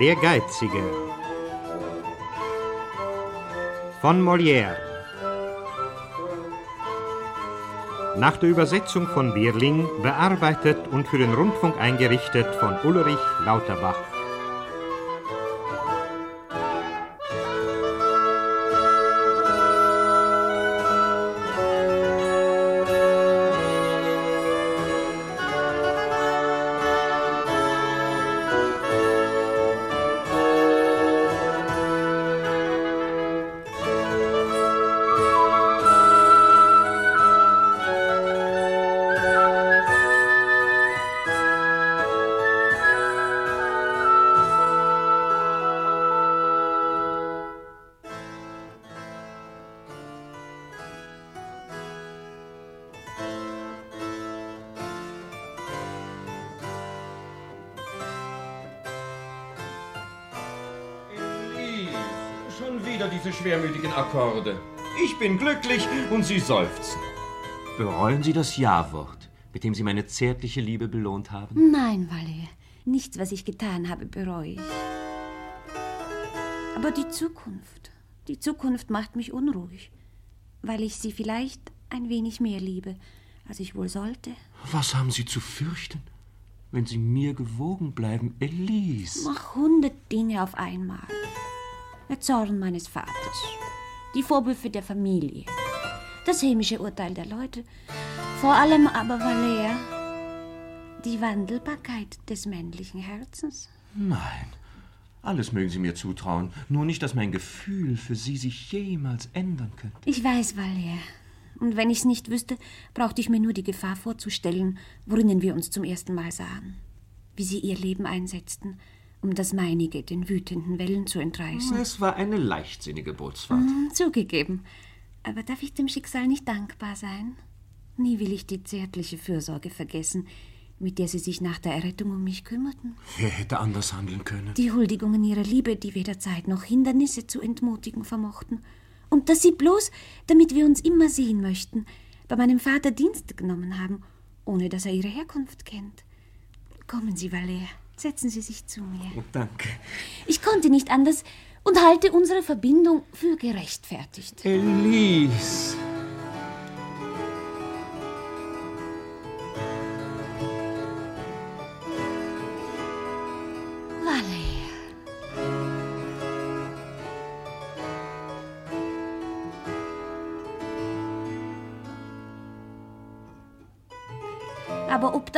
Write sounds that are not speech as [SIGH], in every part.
Der Geizige von Molière Nach der Übersetzung von Bierling, bearbeitet und für den Rundfunk eingerichtet von Ulrich Lauterbach. Akkorde. Ich bin glücklich und Sie seufzen. Bereuen Sie das Ja-Wort, mit dem Sie meine zärtliche Liebe belohnt haben? Nein, Valet. Nichts, was ich getan habe, bereue ich. Aber die Zukunft, die Zukunft macht mich unruhig, weil ich sie vielleicht ein wenig mehr liebe, als ich wohl sollte. Was haben Sie zu fürchten, wenn Sie mir gewogen bleiben, Elise? Mach hundert Dinge auf einmal. Der Zorn meines Vaters, die Vorwürfe der Familie, das hämische Urteil der Leute, vor allem aber Valère, die Wandelbarkeit des männlichen Herzens. Nein, alles mögen Sie mir zutrauen, nur nicht, dass mein Gefühl für Sie sich jemals ändern könnte. Ich weiß, Valère. Und wenn ich's nicht wüsste, brauchte ich mir nur die Gefahr vorzustellen, worinnen wir uns zum ersten Mal sahen. Wie sie ihr Leben einsetzten, um das meinige den wütenden Wellen zu entreißen. Es war eine leichtsinnige Bootsfahrt. Mhm, zugegeben. Aber darf ich dem Schicksal nicht dankbar sein? Nie will ich die zärtliche Fürsorge vergessen, mit der sie sich nach der Errettung um mich kümmerten. Wer hätte anders handeln können? Die Huldigungen ihrer Liebe, die weder Zeit noch Hindernisse zu entmutigen vermochten. Und dass sie bloß, damit wir uns immer sehen möchten, bei meinem Vater Dienst genommen haben, ohne dass er ihre Herkunft kennt. Kommen Sie, Valère, setzen Sie sich zu mir. Oh, danke. Ich konnte nicht anders und halte unsere Verbindung für gerechtfertigt. Elise.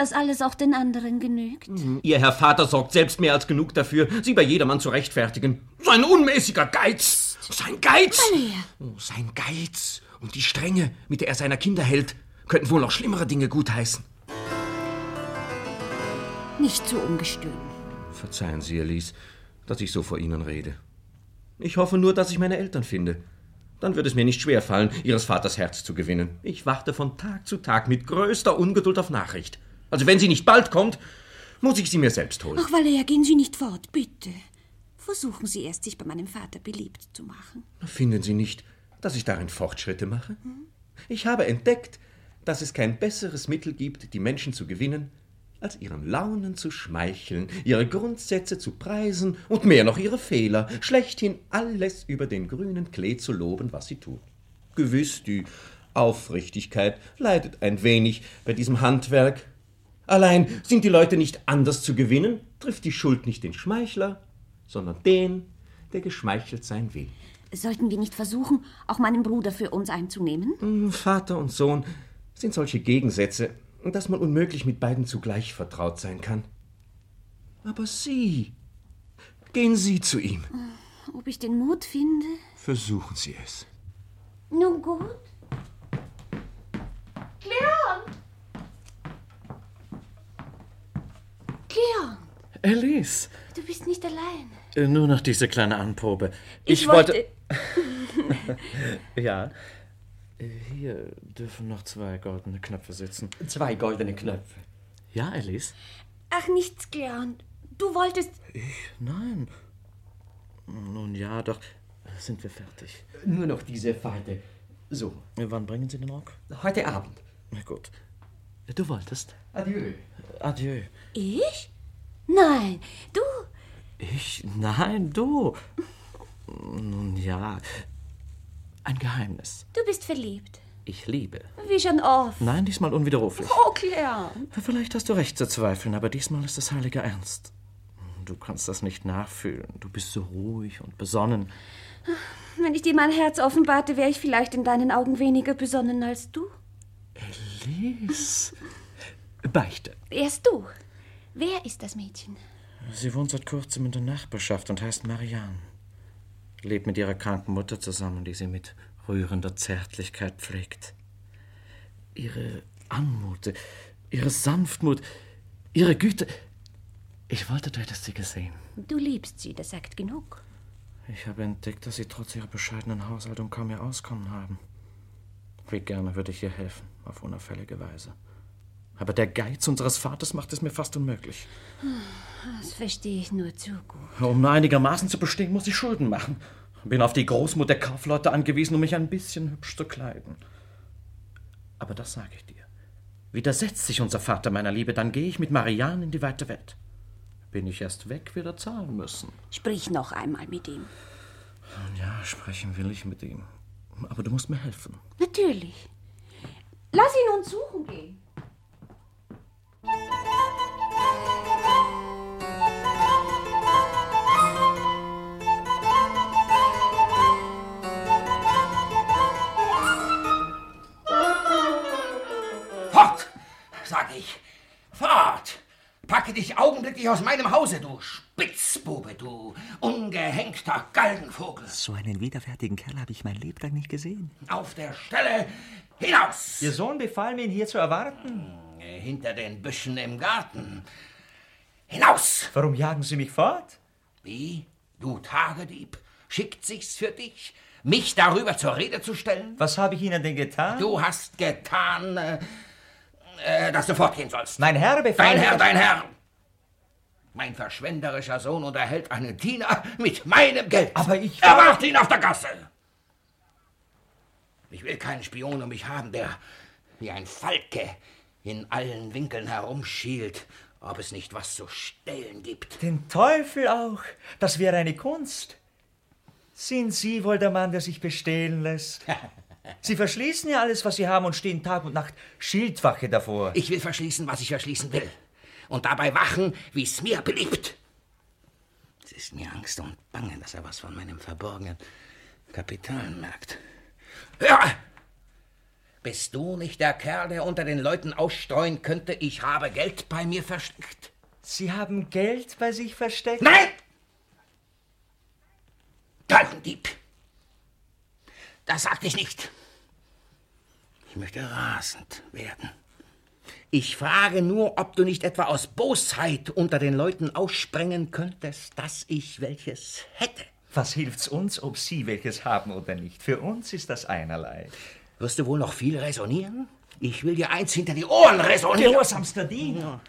Das alles auch den anderen genügt? Ihr Herr Vater sorgt selbst mehr als genug dafür, Sie bei jedermann zu rechtfertigen. Sein unmäßiger Geiz! Sein Geiz! Oh, sein Geiz und die Strenge, mit der er seiner Kinder hält, könnten wohl noch schlimmere Dinge gutheißen. Nicht so ungestüm. Verzeihen Sie, Elise, dass ich so vor Ihnen rede. Ich hoffe nur, dass ich meine Eltern finde. Dann wird es mir nicht schwer fallen, Ihres Vaters Herz zu gewinnen. Ich warte von Tag zu Tag mit größter Ungeduld auf Nachricht. Also wenn sie nicht bald kommt, muss ich sie mir selbst holen. Ach, Valère, gehen Sie nicht fort, bitte. Versuchen Sie erst, sich bei meinem Vater beliebt zu machen. Finden Sie nicht, dass ich darin Fortschritte mache? Ich habe entdeckt, dass es kein besseres Mittel gibt, die Menschen zu gewinnen, als ihren Launen zu schmeicheln, ihre Grundsätze zu preisen und mehr noch ihre Fehler, schlechthin alles über den grünen Klee zu loben, was sie tun. Gewiss, die Aufrichtigkeit leidet ein wenig bei diesem Handwerk. Allein sind die Leute nicht anders zu gewinnen, trifft die Schuld nicht den Schmeichler, sondern den, der geschmeichelt sein will. Sollten wir nicht versuchen, auch meinen Bruder für uns einzunehmen? Vater und Sohn sind solche Gegensätze, dass man unmöglich mit beiden zugleich vertraut sein kann. Aber Sie, gehen Sie zu ihm. Ob ich den Mut finde? Versuchen Sie es. Nun gut. Cleon! Cleon, Elise, du bist nicht allein. äh, nur noch diese kleine Anprobe. Ich wollte- [LAUGHS] ja. Äh, Hier dürfen noch zwei goldene Knöpfe sitzen. Zwei goldene Knöpfe. Ja, Elise? Ach, nichts, Cleon. Du wolltest. Nein. Nun ja, doch. Sind wir fertig. Nur noch diese Falte. So, Äh, Wann bringen Sie den Rock? heute Abend. Na gut. Du wolltest. Adieu. Adieu. Ich? Nein, du. Ich? Nein, du. Nun ja, ein Geheimnis. Du bist verliebt. Ich liebe. Wie schon oft. Nein, diesmal unwiderruflich. Oh, Claire. Vielleicht hast du recht zu zweifeln, aber diesmal ist es heiliger Ernst. Du kannst das nicht nachfühlen. Du bist so ruhig und besonnen. Wenn ich dir mein Herz offenbarte, wäre ich vielleicht in deinen Augen weniger besonnen als du. Lies. Beichte. Erst du. Wer ist das Mädchen? Sie wohnt seit kurzem in der Nachbarschaft und heißt Marianne. Lebt mit ihrer kranken Mutter zusammen, die sie mit rührender Zärtlichkeit pflegt. Ihre Anmut, ihre Sanftmut, ihre Güte. Ich wollte, du hättest sie gesehen. Du liebst sie, das sagt genug. Ich habe entdeckt, dass sie trotz ihrer bescheidenen Haushaltung kaum ihr Auskommen haben. Wie gerne würde ich ihr helfen, auf unauffällige Weise. Aber der Geiz unseres Vaters macht es mir fast unmöglich. Das verstehe ich nur zu gut. Um nur einigermaßen zu bestehen, muss ich Schulden machen. Bin auf die Großmut der Kaufleute angewiesen, um mich ein bisschen hübsch zu kleiden. Aber das sage ich dir. Widersetzt sich unser Vater meiner Liebe, dann gehe ich mit Marianne in die weite Welt. Bin ich erst weg, wird er zahlen müssen. Sprich noch einmal mit ihm. Ja, sprechen will ich mit ihm. Aber du musst mir helfen. Natürlich. Lass ihn uns suchen gehen. Fort, sag ich. Fort. Packe dich augenblicklich aus meinem Hause, du Spitzbube, du ungehängter Galgenvogel. So einen widerwärtigen Kerl habe ich mein Lebtag nicht gesehen. Auf der Stelle hinaus. Ihr Sohn befahl mir, ihn hier zu erwarten. Hinter den Büschen im Garten. Hinaus! Warum jagen Sie mich fort? Wie? Du Tagedieb? Schickt sich's für dich, mich darüber zur Rede zu stellen? Was habe ich Ihnen denn getan? Du hast getan, äh, äh, dass du fortgehen sollst. Mein Herr befahl Dein Herr, dein Herr! Mein verschwenderischer Sohn unterhält einen Diener mit meinem Geld. Aber ich- Erwarte ihn auf der Gasse! Ich will keinen Spion um mich haben, der wie ein Falke in allen Winkeln herumschielt, ob es nicht was zu stehlen gibt. Den Teufel auch. Das wäre eine Kunst. Sind Sie wohl der Mann, der sich bestehlen lässt? [LAUGHS] Sie verschließen ja alles, was Sie haben und stehen Tag und Nacht Schildwache davor. Ich will verschließen, was ich verschließen will. Und dabei wachen, wie es mir beliebt. Es ist mir Angst und Bange, dass er was von meinem verborgenen Kapital merkt. Hör! Bist du nicht der Kerl, der unter den Leuten ausstreuen könnte, ich habe Geld bei mir versteckt? Sie haben Geld bei sich versteckt? Nein! Galgendieb! Das sagte ich nicht. Ich möchte rasend werden. Ich frage nur, ob du nicht etwa aus Bosheit unter den Leuten aussprengen könntest, dass ich welches hätte. Was hilft's uns, ob Sie welches haben oder nicht? Für uns ist das einerlei. Wirst du wohl noch viel resonieren? Ich will dir eins hinter die Ohren resonieren. Gehorsamster Diener.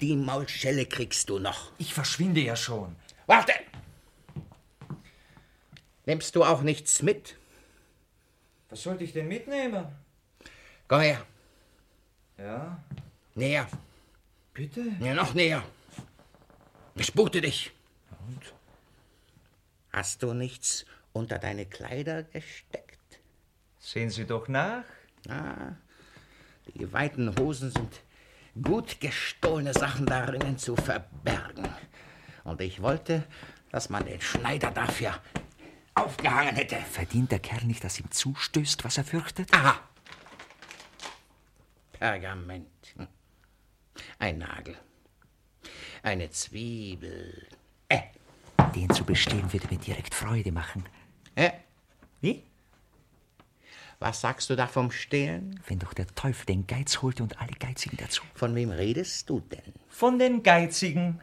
Die Maulschelle kriegst du noch. Ich verschwinde ja schon. Warte! Nimmst du auch nichts mit? Was sollte ich denn mitnehmen? Komm her. Ja, Näher. bitte. Ja, noch näher. Ich spute dich. Hast du nichts unter deine Kleider gesteckt? Sehen Sie doch nach. Ah, die weiten Hosen sind gut gestohlene Sachen darinnen zu verbergen. Und ich wollte, dass man den Schneider dafür aufgehangen hätte. Verdient der Kerl nicht, dass ihm zustößt, was er fürchtet? Aha. Pergament. Ein Nagel. Eine Zwiebel. Äh, Den zu bestehlen würde mir direkt Freude machen. äh, Wie? was sagst du da vom Stehlen? Wenn doch der Teufel den Geiz holte und alle Geizigen dazu. Von wem redest du denn? Von den Geizigen.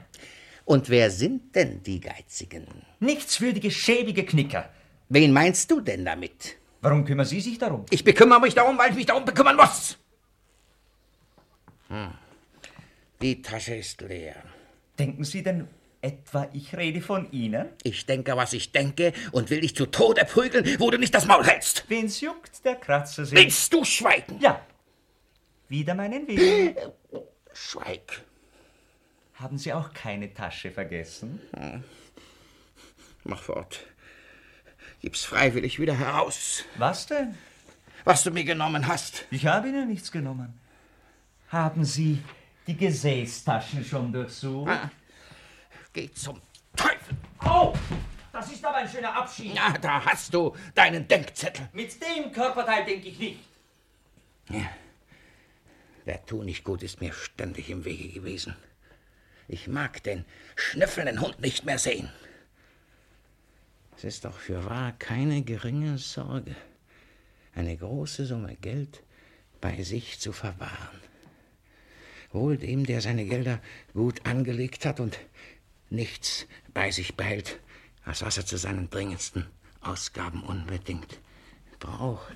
Und wer sind denn die Geizigen? Nichtswürdige, schäbige Knicker. Wen meinst du denn damit? Warum kümmern Sie sich darum? Ich bekümmere mich darum, weil ich mich darum bekümmern muss. Hm. Die Tasche ist leer. Denken Sie denn etwa, ich rede von Ihnen? Ich denke, was ich denke und will dich zu Tode prügeln, wo du nicht das Maul hältst. Wen's juckt, der Kratzer sich. Willst du schweigen? Ja. Wieder meinen Willen. [GASPS] Schweig. Haben Sie auch keine Tasche vergessen? Mach fort. Gib's freiwillig wieder heraus, Was denn? was du mir genommen hast. Ich habe Ihnen nichts genommen. Haben Sie die Gesäßtaschen schon durchsucht? Ah, Geh zum Teufel. Oh, das ist aber ein schöner Abschied. Na, da hast du deinen Denkzettel. Mit dem Körperteil denke ich nicht. Der Tu nicht gut ist mir ständig im Wege gewesen. Ich mag den schnüffelnden Hund nicht mehr sehen. Es ist doch für wahr keine geringe Sorge, eine große Summe Geld bei sich zu verwahren. Wohl dem, der seine Gelder gut angelegt hat und nichts bei sich behält, als was er zu seinen dringendsten Ausgaben unbedingt braucht.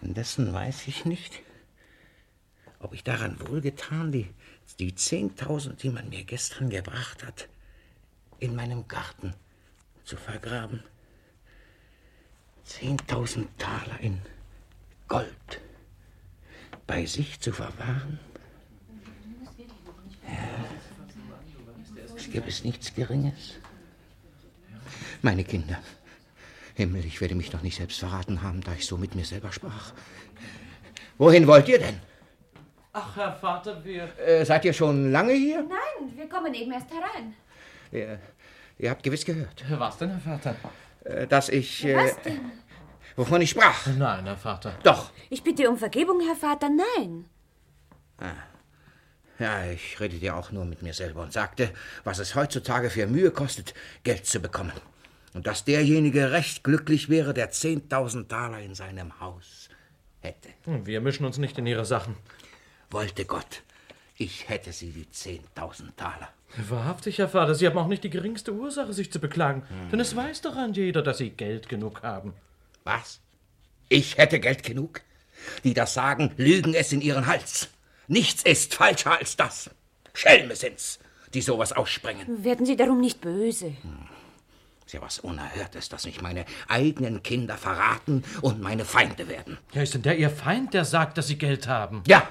Indessen weiß ich nicht, ob ich daran wohlgetan, die, die zehntausend, die man mir gestern gebracht hat, in meinem Garten zu vergraben. Zehntausend Taler in Gold bei sich zu verwahren. Ja, gibt es nichts Geringes. Meine Kinder, Himmel, ich werde mich doch nicht selbst verraten haben, da ich so mit mir selber sprach. Wohin wollt ihr denn? Ach, Herr Vater, wir. Äh, seid ihr schon lange hier? Nein, wir kommen eben erst herein. Ihr, ihr habt gewiss gehört, Was denn, Herr Vater? äh, dass ich. Äh, Was denn? wovon ich sprach. Nein, Herr Vater. Doch. Ich bitte um Vergebung, Herr Vater, nein. Ja, ich redete ja auch nur mit mir selber und sagte, was es heutzutage für Mühe kostet, Geld zu bekommen. Und dass derjenige recht glücklich wäre, der 10.000 Taler in seinem Haus hätte. Wir mischen uns nicht in Ihre Sachen. Wollte Gott, ich hätte sie die 10.000 Taler. Wahrhaftig, Herr Vater, Sie haben auch nicht die geringste Ursache, sich zu beklagen. Denn es weiß doch an jeder, dass Sie Geld genug haben. Was? Ich hätte Geld genug? Die das sagen, lügen es in ihren Hals. Nichts ist falscher als das. Schelme sind's, die sowas aussprengen. Werden Sie darum nicht böse. Ist ja was Unerhörtes, dass mich meine eigenen Kinder verraten und meine Feinde werden. Ja, ist denn der Ihr Feind, der sagt, dass Sie Geld haben? Ja,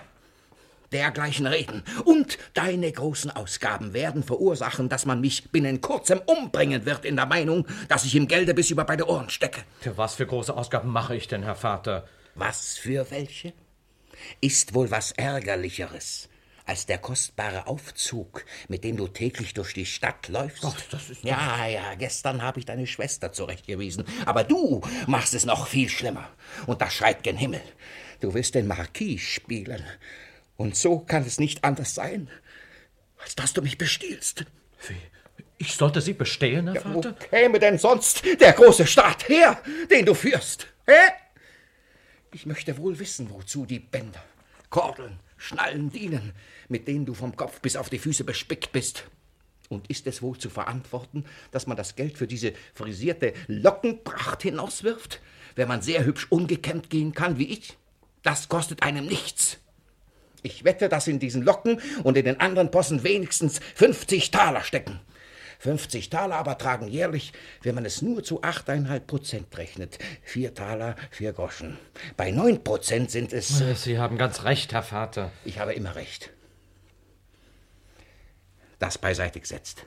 dergleichen Reden und deine großen Ausgaben werden verursachen, dass man mich binnen kurzem umbringen wird in der Meinung, dass ich ihm Gelde bis über beide Ohren stecke. Für was für große Ausgaben mache ich denn, Herr Vater? Was für welche? Ist wohl was Ärgerlicheres als der kostbare Aufzug, mit dem du täglich durch die Stadt läufst? Ach, das ist Ja, ja, gestern habe ich deine Schwester zurechtgewiesen. Aber du machst es noch viel schlimmer. Und das schreit gen Himmel. Du willst den Marquis spielen. Und so kann es nicht anders sein, als dass du mich bestiehlst. Wie? Ich sollte Sie bestehlen, Herr Wo Vater? käme denn sonst der große Staat her, den du führst? Hä? Ich möchte wohl wissen, wozu die Bänder, Kordeln, Schnallen dienen, mit denen du vom Kopf bis auf die Füße bespickt bist. Und ist es wohl zu verantworten, dass man das Geld für diese frisierte Lockenpracht hinauswirft, wenn man sehr hübsch ungekämmt gehen kann wie ich? Das kostet einem nichts. Ich wette, dass in diesen Locken und in den anderen Possen wenigstens 50 Taler stecken. 50 Taler aber tragen jährlich, wenn man es nur zu 8,5 Prozent rechnet, 4 Taler, 4 Groschen. Bei 9 Prozent sind es... Sie haben ganz recht, Herr Vater. Ich habe immer recht. Das beiseite gesetzt.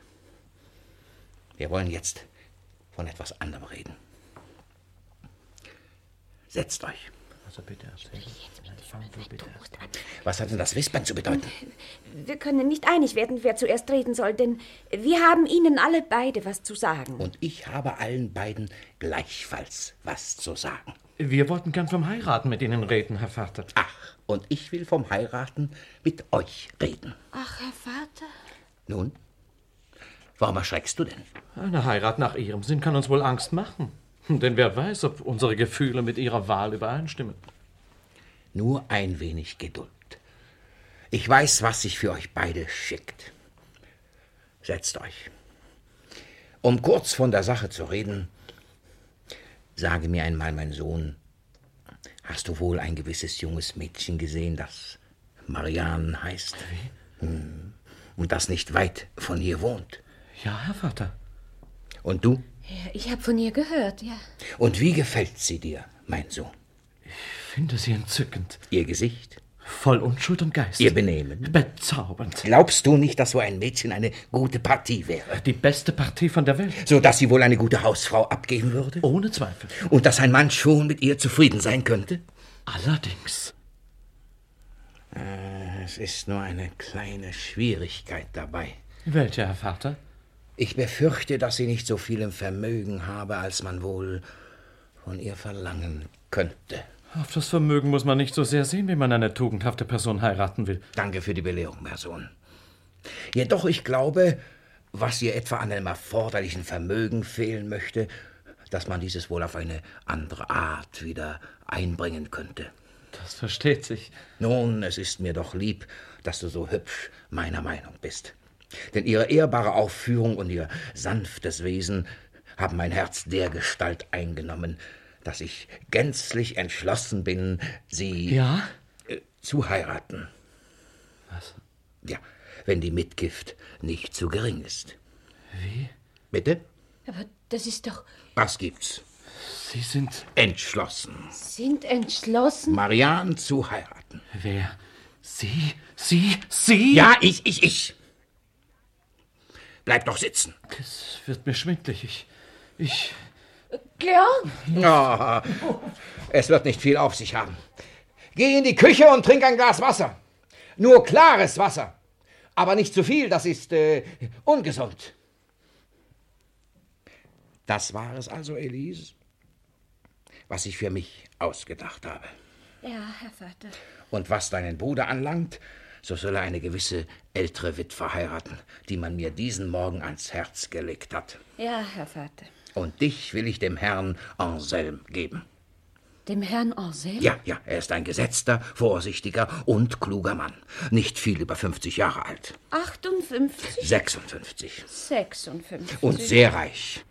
Wir wollen jetzt von etwas anderem reden. Setzt euch. Also bitte erzählen. Was hat denn das Wispern zu bedeuten? Wir können nicht einig werden, wer zuerst reden soll, denn wir haben Ihnen alle beide was zu sagen. Und ich habe allen beiden gleichfalls was zu sagen. Wir wollten gern vom Heiraten mit Ihnen reden, Herr Vater. Ach, und ich will vom Heiraten mit euch reden. Ach, Herr Vater. Nun, warum erschreckst du denn? Eine Heirat nach Ihrem Sinn kann uns wohl Angst machen. Denn wer weiß, ob unsere Gefühle mit Ihrer Wahl übereinstimmen. Nur ein wenig Geduld. Ich weiß, was sich für euch beide schickt. Setzt euch. Um kurz von der Sache zu reden, sage mir einmal, mein Sohn, hast du wohl ein gewisses junges Mädchen gesehen, das Marianne heißt? Hm. Und das nicht weit von hier wohnt? Ja, Herr Vater. Und du? Ich habe von ihr gehört, ja. Und wie gefällt sie dir, mein Sohn? Finde Sie entzückend. Ihr Gesicht? Voll Unschuld und Geist. Ihr Benehmen. Bezaubernd. Glaubst du nicht, dass so ein Mädchen eine gute Partie wäre? Die beste Partie von der Welt. So dass sie wohl eine gute Hausfrau abgeben würde? Ohne Zweifel. Und dass ein Mann schon mit ihr zufrieden sein könnte? Allerdings. Äh, Es ist nur eine kleine Schwierigkeit dabei. Welche, Herr Vater? Ich befürchte, dass sie nicht so viel im Vermögen habe, als man wohl von ihr verlangen könnte. Auf das Vermögen muss man nicht so sehr sehen, wie man eine tugendhafte Person heiraten will. Danke für die Belehrung, mein Sohn. Jedoch, ich glaube, was ihr etwa an einem erforderlichen Vermögen fehlen möchte, dass man dieses wohl auf eine andere Art wieder einbringen könnte. Das versteht sich. Nun, es ist mir doch lieb, dass du so hübsch meiner Meinung bist. Denn ihre ehrbare Aufführung und ihr sanftes Wesen haben mein Herz dergestalt eingenommen, dass ich gänzlich entschlossen bin, sie Ja? äh, zu heiraten. Was? Ja, wenn die Mitgift nicht zu gering ist. Wie? Bitte? Aber das ist doch. Was gibt's? Sie sind. Entschlossen, Sind entschlossen. Marianne zu heiraten. Wer? Sie? Sie? Sie? Ja, ich, ich, ich. Bleib doch sitzen. Es wird mir schwindlig. Ich. Ich. Georg! Ja, es wird nicht viel auf sich haben. Geh in die Küche und trink ein Glas Wasser. Nur klares Wasser. Aber nicht zu viel, das ist äh, ungesund. Das war es also, Elise, was ich für mich ausgedacht habe. Ja, Herr Vater. Und was deinen Bruder anlangt, so soll er eine gewisse ältere Witwe heiraten, die man mir diesen Morgen ans Herz gelegt hat. Ja, Herr Vater. Und dich will ich dem Herrn Anselm geben. Dem Herrn Anselm? Ja, ja, er ist ein gesetzter, vorsichtiger und kluger Mann. Nicht viel über 50 Jahre alt. 58, 56. 56. Und sehr reich.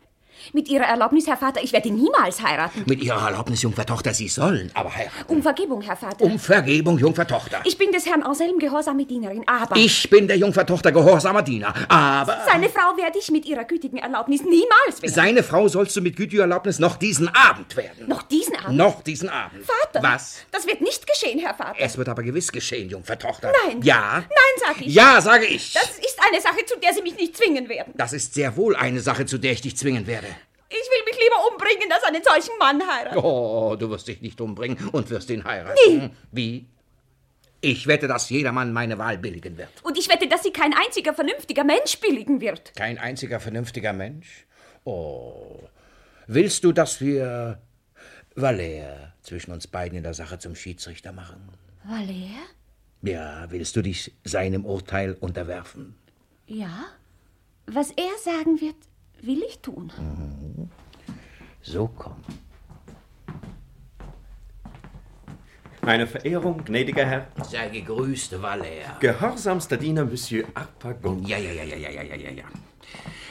Mit Ihrer Erlaubnis, Herr Vater, ich werde niemals heiraten. Mit Ihrer Erlaubnis, Jungfer Tochter, Sie sollen aber heiraten. Um Vergebung, Herr Vater. Um Vergebung, Jungfer Tochter. Ich bin des Herrn Anselm gehorsame Dienerin, aber Ich bin der Jungfer Tochter gehorsamer Diener, aber... seine Frau werde ich mit Ihrer gütigen Erlaubnis niemals werden. Seine Frau sollst du mit gütiger Erlaubnis noch diesen Abend werden. Noch diesen Abend. Noch diesen Abend. Vater! Was? Das wird nicht geschehen, Herr Vater. Es wird aber gewiss geschehen, Jungfer Tochter. Nein. Ja? Nein, sag ich. Ja, sage ich. Das ist eine Sache, zu der Sie mich nicht zwingen werden. Das ist sehr wohl eine Sache, zu der ich dich zwingen werde. Ich will mich lieber umbringen, als einen solchen Mann heiraten. Oh, du wirst dich nicht umbringen und wirst ihn heiraten. Nie. Wie? Ich wette, dass jedermann meine Wahl billigen wird. Und ich wette, dass sie kein einziger vernünftiger Mensch billigen wird. Kein einziger vernünftiger Mensch? Oh. Willst du, dass wir Valère zwischen uns beiden in der Sache zum Schiedsrichter machen? Valère? Ja, willst du dich seinem Urteil unterwerfen? Ja. Was er sagen wird, will ich tun. Mhm. So komm. Meine Verehrung, gnädiger Herr. Sei gegrüßt, Valer. Gehorsamster Diener, Monsieur Arpagon. Ja, ja, ja, ja, ja, ja, ja, ja.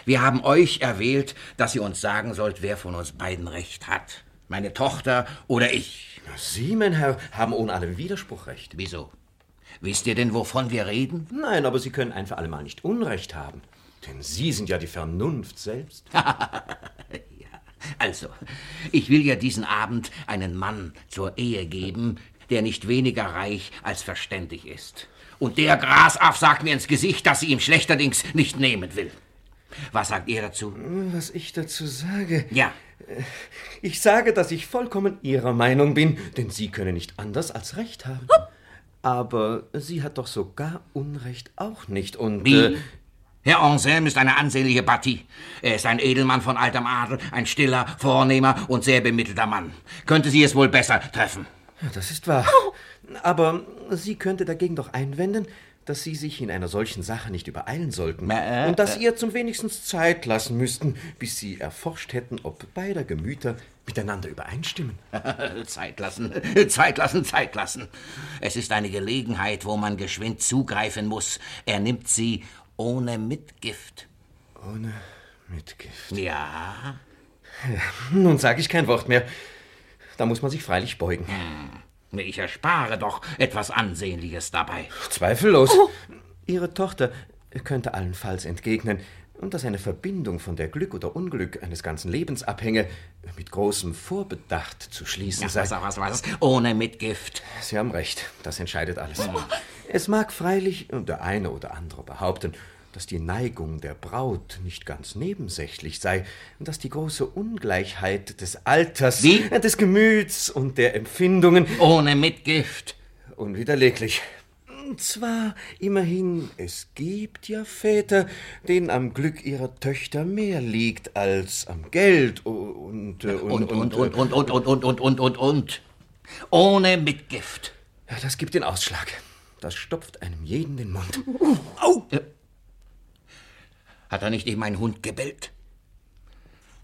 Wir haben euch erwählt, dass ihr uns sagen sollt, wer von uns beiden recht hat. Meine Tochter oder ich. Sie, mein Herr, haben ohne allen Widerspruch recht. Wieso? Wisst ihr denn, wovon wir reden? Nein, aber Sie können einfach allemal nicht Unrecht haben. Denn Sie sind ja die Vernunft selbst. [LAUGHS] Also, ich will ja diesen Abend einen Mann zur Ehe geben, der nicht weniger reich als verständig ist. Und der Grasaff sagt mir ins Gesicht, dass sie ihm schlechterdings nicht nehmen will. Was sagt ihr dazu? Was ich dazu sage. Ja, Ich sage, dass ich vollkommen Ihrer Meinung bin, denn Sie können nicht anders als Recht haben. Aber sie hat doch sogar Unrecht auch nicht und. wie? Äh, Herr Anselm ist eine ansehnliche Partie. Er ist ein Edelmann von altem Adel, ein stiller, vornehmer und sehr bemittelter Mann. Könnte sie es wohl besser treffen? ja, das ist wahr. Aber sie könnte dagegen doch einwenden, dass Sie sich in einer solchen Sache nicht übereilen sollten. Äh, und dass Sie ihr zum wenigstens Zeit lassen müssten, bis Sie erforscht hätten, ob beider Gemüter miteinander übereinstimmen. [LAUGHS] Zeit lassen, Zeit lassen, Zeit lassen. Es ist eine Gelegenheit, wo man geschwind zugreifen muss. Er nimmt sie ohne Mitgift. Ohne Mitgift. Ja, [LAUGHS] Nun sage ich kein Wort mehr. Da muss man sich freilich beugen. ich erspare doch etwas Ansehnliches dabei. Zweifellos. Ihre Tochter könnte allenfalls entgegnen, und dass eine Verbindung, von der Glück oder Unglück eines ganzen Lebens abhänge, mit großem Vorbedacht zu schließen Ja, sei. was, was, was? Ohne Mitgift. Sie haben recht, das entscheidet alles. Es mag freilich der eine oder andere behaupten, dass die Neigung der Braut nicht ganz nebensächlich sei, und dass die große Ungleichheit des Alters, Wie? des Gemüts und der Empfindungen Ohne Mitgift. unwiderleglich. Und zwar immerhin, es gibt ja Väter, denen am Glück ihrer Töchter mehr liegt als am Geld und äh, Und, und, und, und, und, und, und, und, und, und, und. Ohne Mitgift. Ja, das gibt den Ausschlag. Das stopft einem jeden den Mund. Au! Hat er nicht eben ein Hund gebellt?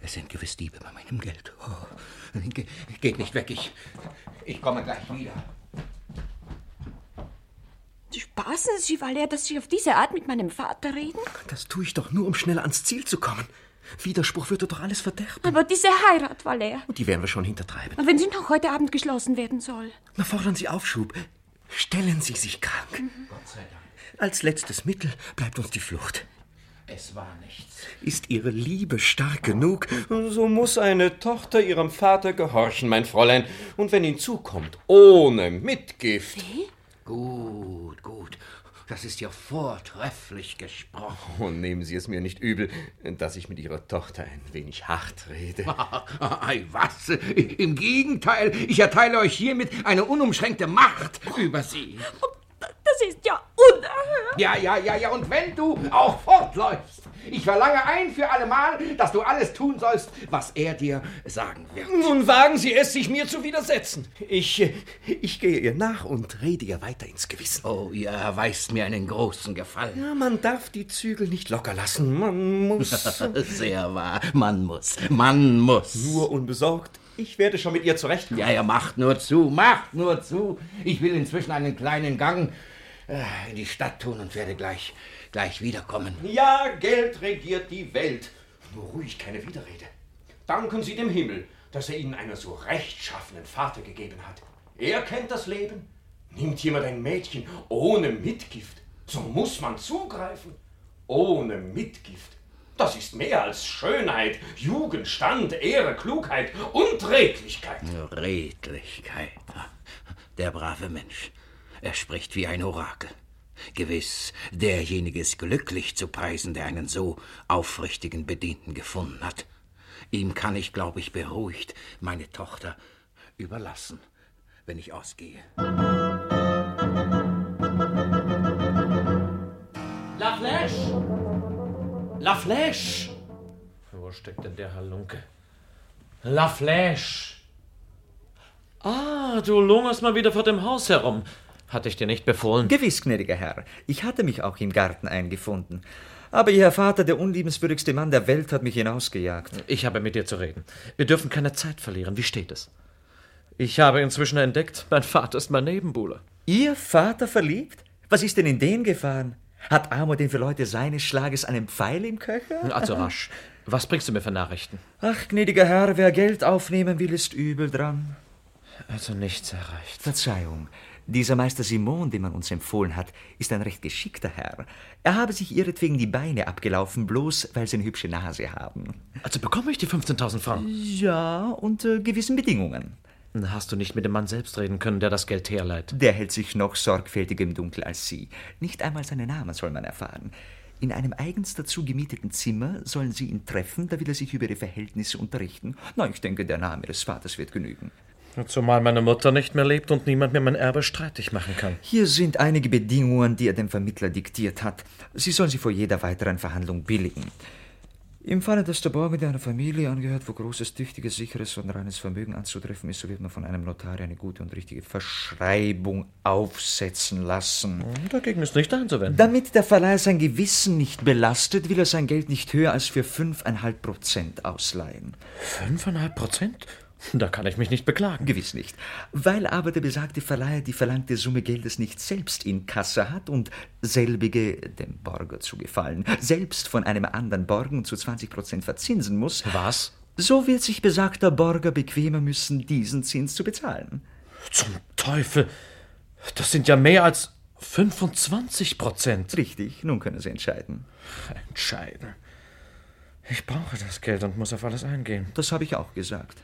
Es sind gewiss Diebe bei meinem Geld. Oh, ge geht nicht weg, ich, ich komme gleich wieder. Spaßen Sie, Valère, dass Sie auf diese Art mit meinem Vater reden? Das tue ich doch nur, um schneller ans Ziel zu kommen. Widerspruch würde doch alles verderben. Aber diese Heirat, Valère, Die werden wir schon hintertreiben. wenn sie noch heute Abend geschlossen werden soll. Na, fordern Sie Aufschub. Stellen Sie sich krank. Als letztes Mittel bleibt uns die Flucht. Es war nichts. Ist Ihre Liebe stark genug, so muss eine Tochter ihrem Vater gehorchen, mein Fräulein. Und wenn ihn zukommt, ohne Mitgift. Gut, gut. Das ist ja vortrefflich gesprochen. Und nehmen Sie es mir nicht übel, dass ich mit Ihrer Tochter ein wenig hart rede. [LAUGHS] Ei, was? Im Gegenteil, ich erteile euch hiermit eine unumschränkte Macht über sie. Das ist ja unerhört. Ja, ja, ja, ja, und wenn du auch fortläufst, ich verlange ein für allemal, dass du alles tun sollst, was er dir sagen wird. Nun wagen Sie es, sich mir zu widersetzen. Ich, ich gehe ihr nach und rede ihr weiter ins Gewissen. Oh, ihr erweist mir einen großen Gefallen. Ja, man darf die Zügel nicht locker lassen. Man muss [LAUGHS] Sehr wahr, man muss, man muss. nur unbesorgt. Ich werde schon mit ihr zurechtkommen. Ja, ja, macht nur zu, macht nur zu. Ich will inzwischen einen kleinen Gang äh, in die Stadt tun und werde gleich, gleich wiederkommen. Ja, Geld regiert die Welt. Nur ruhig, keine Widerrede. Danken Sie dem Himmel, dass er Ihnen einen so rechtschaffenen Vater gegeben hat. Er kennt das Leben. Nimmt jemand ein Mädchen ohne Mitgift, so muss man zugreifen. Ohne Mitgift. Das ist mehr als Schönheit, Jugend, Stand, Ehre, Klugheit und Redlichkeit. Redlichkeit. Der brave Mensch. Er spricht wie ein Orakel. Gewiss, derjenige ist glücklich zu preisen, der einen so aufrichtigen Bedienten gefunden hat. Ihm kann ich, glaube ich, beruhigt meine Tochter überlassen, wenn ich ausgehe. La Flèche! Wo steckt denn der Halunke? La Flèche! Ah, du lungerst mal wieder vor dem Haus herum. Hatte ich dir nicht befohlen? Gewiss, gnädiger Herr. Ich hatte mich auch im Garten eingefunden. Aber Ihr Vater, der unliebenswürdigste Mann der Welt, hat mich hinausgejagt. Ich habe mit dir zu reden. Wir dürfen keine Zeit verlieren. Wie steht es? Ich habe inzwischen entdeckt, mein Vater ist mein Nebenbuhler. Ihr Vater verliebt? Was ist denn in den gefahren? Hat Amor denn für Leute seines Schlages einen Pfeil im Köcher? Also rasch. Was bringst du mir für Nachrichten? Ach, gnädiger Herr, wer Geld aufnehmen will, ist übel dran. Also nichts erreicht. Verzeihung. Dieser Meister Simon, den man uns empfohlen hat, ist ein recht geschickter Herr. Er habe sich ihretwegen die Beine abgelaufen, bloß weil sie eine hübsche Nase haben. Also bekomme ich die 15.000 Franken? Ja, unter gewissen Bedingungen. Hast du nicht mit dem Mann selbst reden können, der das Geld herleiht? Der hält sich noch sorgfältiger im Dunkel als Sie. Nicht einmal seinen Namen soll man erfahren. In einem eigens dazu gemieteten Zimmer sollen Sie ihn treffen, da will er sich über Ihre Verhältnisse unterrichten. Na, ich denke, der Name des Vaters wird genügen. Zumal meine Mutter nicht mehr lebt und niemand mir mein Erbe streitig machen kann. Hier sind einige Bedingungen, die er dem Vermittler diktiert hat. Sie sollen sie vor jeder weiteren Verhandlung billigen. Im Falle, dass der Borgende einer Familie angehört, wo großes, tüchtiges, sicheres und reines Vermögen anzutreffen ist, so wird man von einem Notar eine gute und richtige Verschreibung aufsetzen lassen. Dagegen ist nicht einzuwenden. Damit der Verleiher sein Gewissen nicht belastet, will er sein Geld nicht höher als für 5,5 Prozent ausleihen. Fünfeinhalb Prozent? Da kann ich mich nicht beklagen. Gewiss nicht. Weil aber der besagte Verleiher die verlangte Summe Geldes nicht selbst in Kasse hat und selbige dem Borger zu gefallen, selbst von einem anderen Borgen zu 20 Prozent verzinsen muss, Was? so wird sich besagter Borger bequemer müssen, diesen Zins zu bezahlen. Zum Teufel. Das sind ja mehr als 25 Prozent. Richtig, nun können Sie entscheiden. Entscheiden. Ich brauche das Geld und muss auf alles eingehen. Das habe ich auch gesagt.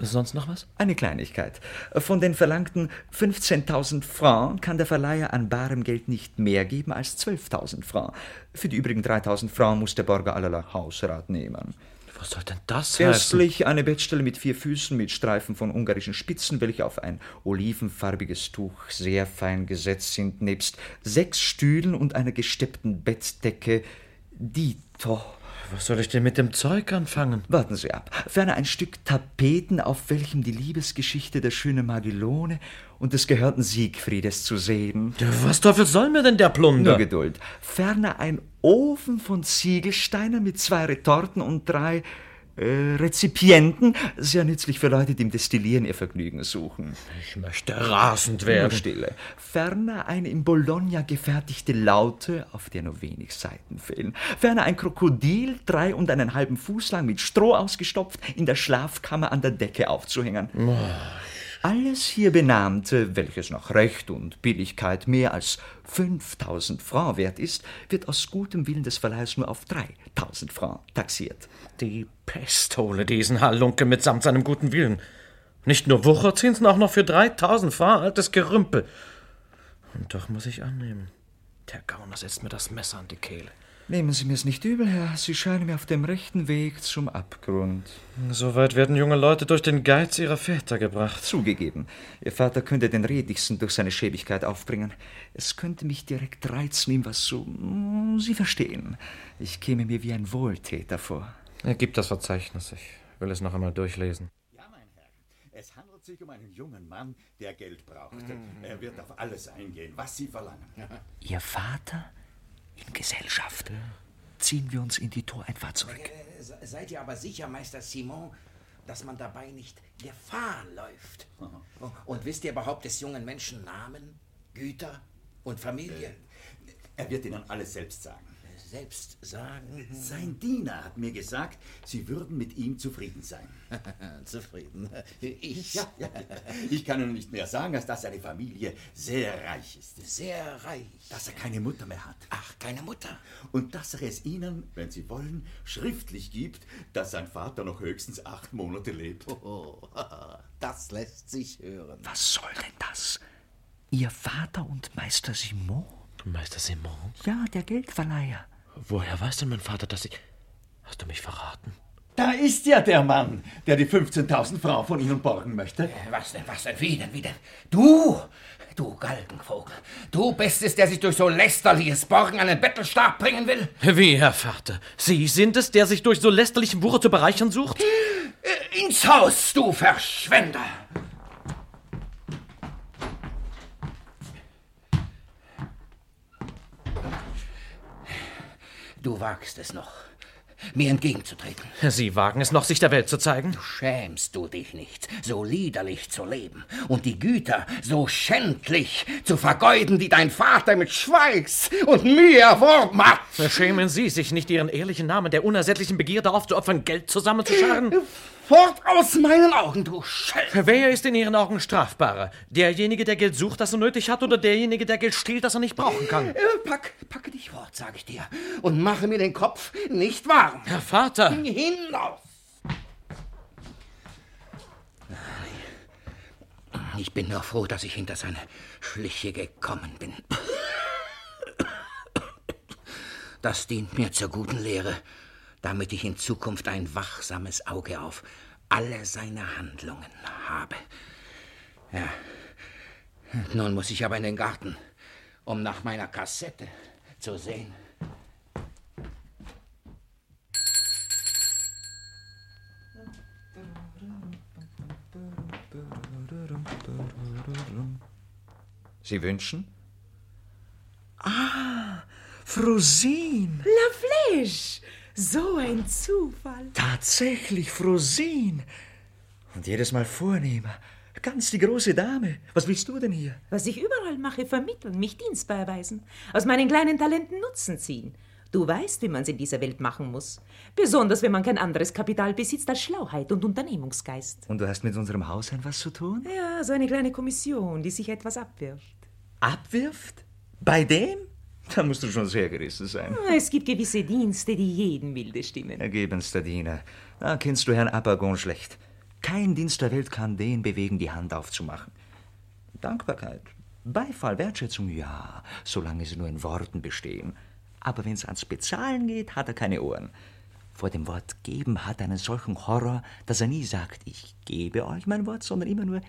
Sonst noch was? Eine Kleinigkeit. Von den verlangten 15.000 Francs kann der Verleiher an barem Geld nicht mehr geben als 12.000 Francs. Für die übrigen 3.000 Francs muss der Borger allerlei Hausrat nehmen. Was soll denn das heißen? Erstlich eine Bettstelle mit vier Füßen mit Streifen von ungarischen Spitzen, welche auf ein olivenfarbiges Tuch sehr fein gesetzt sind, nebst sechs Stühlen und einer gesteppten Bettdecke. Dito. Was soll ich denn mit dem Zeug anfangen? Warten Sie ab. Ferner ein Stück Tapeten, auf welchem die Liebesgeschichte der schönen Magellone und des gehörten Siegfriedes zu sehen. Ja, was Teufel soll mir denn der Plunder? Nur Geduld. Ferner ein Ofen von Ziegelsteinen mit zwei Retorten und drei äh, Rezipienten, sehr nützlich für Leute, die im Destillieren ihr Vergnügen suchen. Ich möchte rasend Nur werden. Stille. Ferner eine in Bologna gefertigte Laute, auf der nur wenig Seiten fehlen. Ferner ein Krokodil, drei und einen halben Fuß lang, mit Stroh ausgestopft, in der Schlafkammer an der Decke aufzuhängen. Alles hier benannte, welches nach Recht und Billigkeit mehr als 5000 Francs wert ist, wird aus gutem Willen des Verleihers nur auf 3000 Francs taxiert. Die Pest hole diesen Halunke mitsamt seinem guten Willen. Nicht nur Wucherzinsen, auch noch für 3000 Francs altes Gerümpel. Und doch muss ich annehmen. Der Gauner setzt mir das Messer an die Kehle. Nehmen Sie mir's nicht übel, Herr, Sie scheinen mir auf dem rechten Weg zum Abgrund. Soweit werden junge Leute durch den Geiz ihrer Väter gebracht. Zugegeben, Ihr Vater könnte den Redlichsten durch seine Schäbigkeit aufbringen. Es könnte mich direkt reizen, ihm was zu... Sie verstehen. Ich käme mir wie ein Wohltäter vor. Er gibt das Verzeichnis. Ich will es noch einmal durchlesen. Ja, mein Herr. Es handelt sich um einen jungen Mann, der Geld braucht. Er wird auf alles eingehen, was Sie verlangen. Ihr Vater in Gesellschaft. Ziehen wir uns in die Toreinfahrt zurück. Äh, se- Seid ihr aber sicher, Meister Simon, dass man dabei nicht Gefahr läuft? Oh, Und wisst ihr überhaupt des jungen Menschen Namen, Güter und Familie? Er wird Ihnen alles selbst sagen. Selbst sagen? Sein Diener hat mir gesagt, Sie würden mit ihm zufrieden sein. [LAUGHS] Zufrieden. Ich? Ja, ja. Ich kann Ihnen nicht mehr sagen, als dass seine Familie sehr reich ist. Sehr reich. Dass er keine Mutter mehr hat. Ach, keine Mutter. Und dass er es Ihnen, wenn Sie wollen, schriftlich gibt, dass sein Vater noch höchstens acht Monate lebt. Oh, [LAUGHS] das lässt sich hören. Was soll denn das? Ihr Vater und Meister Simon? Meister Simon? Ja, der Geldverleiher. Woher weiß denn mein Vater, dass ich. Hast du mich verraten? Da ist ja der Mann, der die 15.000 Francs von Ihnen borgen möchte. Was denn, was denn, wie denn, wie denn? Du, du Galgenvogel, du bist es, der sich durch so lästerliches Borgen einen Bettelstab bringen will? Wie, Herr Vater? Sie sind es, der sich durch so lästerlichen Wucher zu bereichern sucht? Äh, Ins Haus, du Verschwender! Du wagst es noch, mir entgegenzutreten. Sie wagen es noch, sich der Welt zu zeigen? Schämst du dich nicht, so liederlich zu leben und die Güter so schändlich zu vergeuden, die dein Vater mit Schweiß und Mühe erworben hat? Schämen Sie sich nicht, Ihren ehrlichen Namen der unersättlichen Begierde aufzuopfern, Geld zusammenzuscharren? Fort aus meinen Augen, du Schelm! Wer ist in Ihren Augen strafbarer? Derjenige, der Geld sucht, das er nötig hat, oder derjenige, der Geld stiehlt, das er nicht brauchen kann? Äh, Pack, packe dich fort, sag ich dir, und mache mir den Kopf nicht warm. Herr Vater! Hinaus! Ich bin nur froh, dass ich hinter seine Schliche gekommen bin. Das dient mir zur guten Lehre, damit ich in Zukunft ein wachsames Auge auf alle seine Handlungen habe. Ja. Nun muss ich aber in den Garten, um nach meiner Kassette zu sehen. Sie wünschen? Ah, Frosin. La Flèche! So ein Zufall. Tatsächlich Frosin. Und jedes Mal vornehmer. Ganz die große Dame. Was willst du denn hier? Was ich überall mache, vermitteln, mich dienstbar erweisen, aus meinen kleinen Talenten Nutzen ziehen. Du weißt, wie man es in dieser Welt machen muss. Besonders, wenn man kein anderes Kapital besitzt als Schlauheit und Unternehmungsgeist. Und du hast mit unserem Hausherrn was zu tun? Ja, so eine kleine Kommission, die sich etwas abwirft. Abwirft? Bei dem? Da musst du schon sehr gerissen sein. Es gibt gewisse Dienste, die jeden milde stimmen. Ergebenster Diener. Da kennst du Herrn Apagon schlecht. Kein Dienst der Welt kann den bewegen, die Hand aufzumachen. Dankbarkeit, Beifall, Wertschätzung, ja, solange sie nur in Worten bestehen. Aber wenn es ans Bezahlen geht, hat er keine Ohren. Vor dem Wort geben hat er einen solchen Horror, dass er nie sagt, ich gebe euch mein Wort, sondern immer nur,